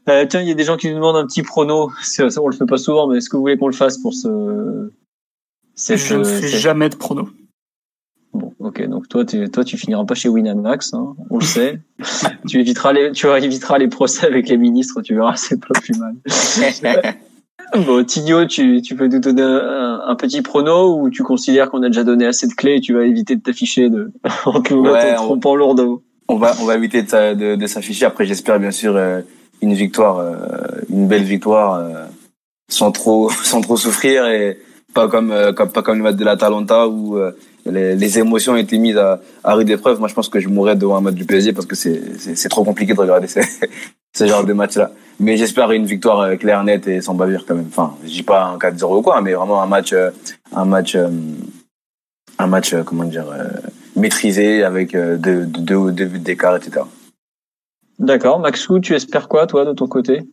Euh, tiens, il y a des gens qui nous demandent un petit prono. On le fait pas souvent, mais est-ce que vous voulez qu'on le fasse pour ce. cette, je ne euh, fais cette- jamais de prono. Bon, ok. Donc toi, tu, toi, tu finiras pas chez Winamax, hein, on le sait. tu éviteras les, tu éviteras les procès avec les ministres. Tu verras, c'est pas plus mal. Bon, Tigno, tu, tu peux nous donner un, un petit prono ou tu considères qu'on a déjà donné assez de clés et tu vas éviter de t'afficher de, en te Ouais, on- trompant lourdeau. On va, on va éviter de, de, de s'afficher. Après, j'espère bien sûr euh, une victoire, euh, une belle victoire, euh, sans trop, sans trop souffrir et pas comme, comme pas comme le match de l'Atalanta où euh, les, les émotions ont été mises à, à rude épreuve. Moi, je pense que je mourrais devant un match du PSG parce que c'est, c'est, c'est trop compliqué de regarder ce genre de match-là. Mais j'espère une victoire euh, claire, nette et sans bavure quand même. Enfin, je dis pas un 4-0 ou quoi, mais vraiment un match, euh, un match, euh, un match, euh, comment dire, euh, maîtrisé avec euh, deux, deux, deux buts d'écart, etc. D'accord. Maxou, tu espères quoi, toi, de ton côté?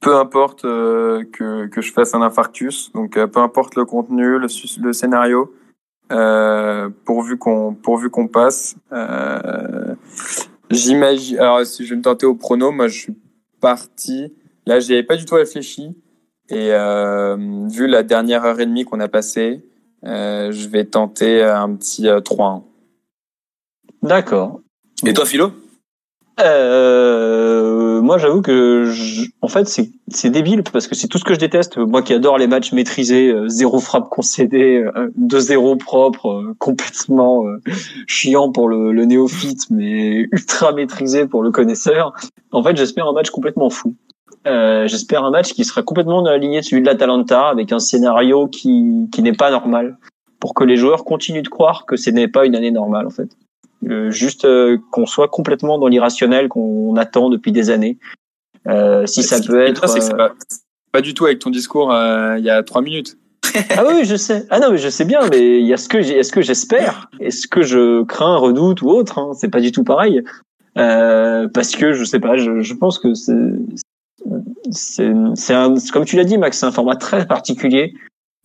Peu importe euh, que que je fasse un infarctus, donc euh, peu importe le contenu, le, scénario, euh, pourvu qu'on pourvu qu'on passe. Euh, J'imagine. Alors, si je vais me tenter au prono, moi, je suis parti. Là, j'y avais pas du tout réfléchi. Et euh, vu la dernière heure et demie qu'on a passée, euh, je vais tenter un petit euh, 3-1. D'accord. Et toi, Philo? Euh, moi, j'avoue que, je- en fait, c'est débile parce que c'est tout ce que je déteste. Moi, qui adore les matchs maîtrisés, euh, zéro frappe concédée, euh, 2-0 propre, euh, complètement chiant pour le, le néophyte, mais ultra maîtrisé pour le connaisseur. En fait, j'espère un match complètement fou. J'espère un match qui sera complètement dans la lignée de celui de l'Atalanta, avec un scénario qui qui n'est pas normal, pour que les joueurs continuent de croire que ce n'est pas une année normale, en fait. Euh, juste euh, qu'on soit complètement dans l'irrationnel qu'on attend depuis des années. Euh, si ça Ce peut être. pas, pas du tout avec ton discours euh, il y a trois minutes. Ah oui, je sais. Ah non, mais je sais bien. Mais il y a ce que j'ai, est-ce que j'espère, est-ce que je crains, redoute ou autre. Hein, c'est pas du tout pareil. Euh, parce que je sais pas. Je, je pense que c'est, c'est, c'est un, comme tu l'as dit, Max, c'est un format très particulier.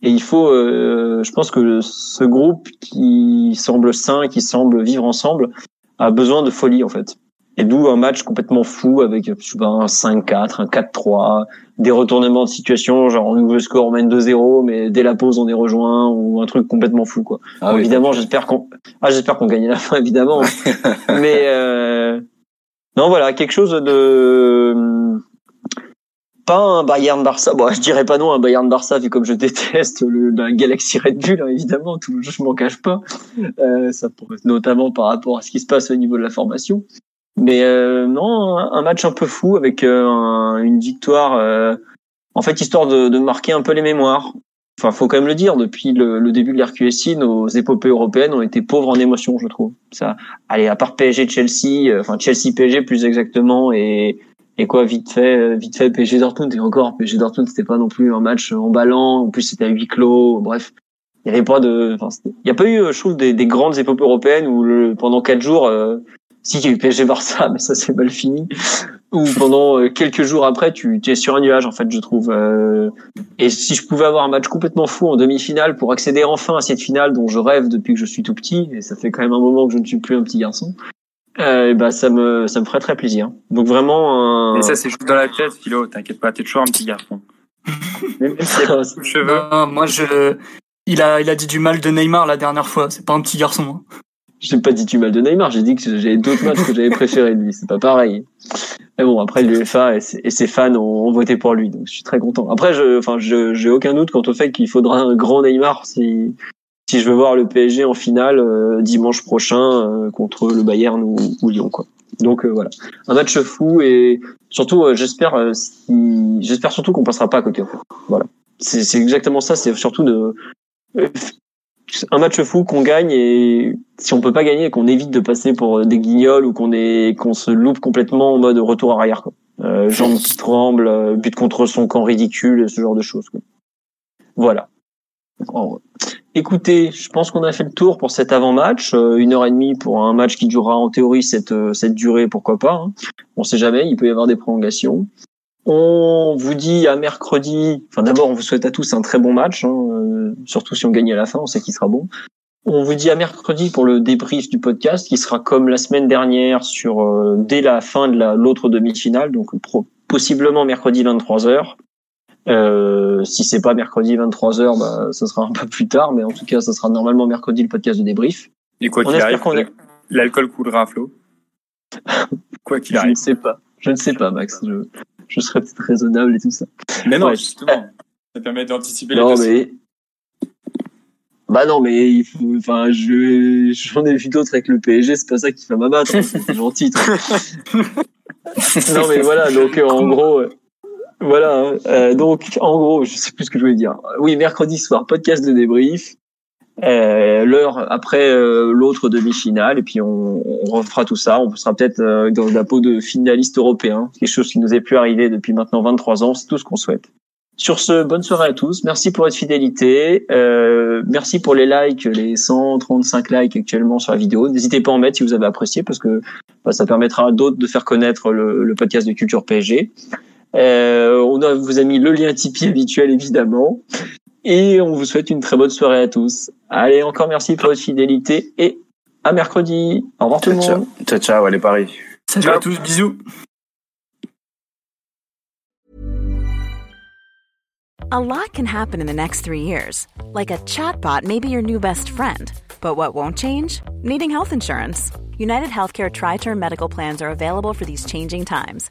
Et il faut, euh, je pense que ce groupe qui semble sain, qui semble vivre ensemble, a besoin de folie en fait. Et d'où un match complètement fou avec je sais pas, un 5-4, un 4-3, des retournements de situation, genre on ouvre le score, on mène 2-0, mais dès la pause on est rejoint ou un truc complètement fou quoi. Ah Bon, oui, évidemment, j'espère qu'on, ah j'espère qu'on gagne la fin évidemment, mais euh... non voilà quelque chose de pas un Bayern Barça. Bon, je dirais pas non un Bayern Barça vu comme je déteste le la Galaxy Red Bull hein, évidemment, tout, je m'en cache pas. Euh, ça notamment par rapport à ce qui se passe au niveau de la formation. Mais euh, non, un, match un peu fou avec euh, un- une victoire. euh, en fait, histoire de, de marquer un peu les mémoires. Enfin, faut quand même le dire. Depuis le, le début de l'RQSI, nos épopées européennes ont été pauvres en émotions, je trouve. Ça, allez, à part PSG, Chelsea, euh, enfin Chelsea, PSG plus exactement, et et quoi, vite fait, euh, vite fait, PSG Dortmund et encore PSG Dortmund, c'était pas non plus un match emballant. En plus, c'était à huis clos. Bref, il y avait pas de, enfin, il y a pas eu, euh, je trouve, des, des grandes épopées européennes où le, pendant quatre jours, euh, si il y a eu PSG Barça, mais ça c'est mal fini. Ou pendant euh, quelques jours après, tu, tu es sur un nuage en fait, je trouve. Euh, et si je pouvais avoir un match complètement fou en demi-finale pour accéder enfin à cette finale dont je rêve depuis que je suis tout petit, et ça fait quand même un moment que je ne suis plus un petit garçon, euh, bah ça me ça me ferait très plaisir. Donc vraiment un. Et ça, c'est juste dans la tête, Philo. T'inquiète pas, t'es toujours un petit garçon. Même de cheveux. Non, moi, je, il a, il a dit du mal de Neymar la dernière fois. C'est pas un petit garçon. hein. J'ai pas dit du mal de Neymar, j'ai dit que j'avais d'autres matchs que j'avais préférés de lui, c'est pas pareil. Mais bon, après l'UEFA et, ses- et ses fans ont, ont voté pour lui, donc je suis très content. Après, je, enfin, je, j'ai aucun doute quant au fait qu'il faudra un grand Neymar si, si je veux voir le PSG en finale euh, dimanche prochain euh, contre le Bayern ou, ou Lyon quoi. Donc euh, voilà, un match fou et surtout j'espère si, j'espère surtout qu'on passera pas à côté en. Voilà, c'est exactement ça. C'est surtout de un match fou qu'on gagne et si on peut pas gagner qu'on évite de passer pour des guignols ou qu'on est qu'on se loupe complètement en mode retour arrière quoi. Euh, jambes qui tremblent, but contre son camp ridicule, ce genre de choses. Voilà. Écoutez, je pense qu'on a fait le tour pour cet avant-match. Euh, une heure et demie pour un match qui durera en théorie cette, euh, cette durée, pourquoi pas. Hein. On sait jamais, il peut y avoir des prolongations. On vous dit à mercredi. Enfin, d'abord, on vous souhaite à tous un très bon match, hein, euh, surtout si on gagne à la fin, on sait qu'il sera bon. On vous dit à mercredi pour le débrief du podcast, qui sera comme la semaine dernière sur dès la fin de l'autre demi-finale, donc possiblement mercredi 23 h euh, si c'est pas mercredi 23h, bah, ça sera un peu plus tard, mais en tout cas, ça sera normalement mercredi le podcast de débrief. Et quoi qu'il arrive, l'alcool coulera à flot. quoi qu'il arrive. Je ne sais pas. Je ne sais pas, Max. Je, je serais peut-être raisonnable et tout ça. Mais non, justement. Ça permet d'anticiper les Non, mais. Bah non, mais il faut, enfin, je, j'en ai vu d'autres avec le PSG, c'est pas ça qui fait m'abattre. c'est gentil. non, mais voilà, donc, en gros, voilà. Hein. Euh, donc, en gros, je sais plus ce que je voulais dire. Oui, mercredi soir, podcast de débrief. Euh, l'heure après euh, l'autre demi-finale et puis on, on, refera tout ça. On sera peut-être euh, dans la peau de finaliste européen, quelque chose qui nous est plus arrivé depuis maintenant 23 ans. C'est tout ce qu'on souhaite. Sur ce, bonne soirée à tous. Merci pour votre fidélité. Euh, merci pour les likes, les 135 likes actuellement sur la vidéo. N'hésitez pas à en mettre si vous avez apprécié parce que bah, ça permettra à d'autres de faire connaître le, le podcast de Culture PSG. Euh, on a, vous a mis le lien Tipeee habituel évidemment. Et on vous souhaite une très bonne soirée à tous. Allez, encore merci pour votre fidélité et à mercredi. Au revoir tout le monde. Ciao, ciao, allez Paris. Salut à tous, bisous. A lot can happen in the next three years. Like a chatbot may be your new best friend. But what won't change? Needing health insurance. United Healthcare Tri Term Medical Plans are available for these changing times.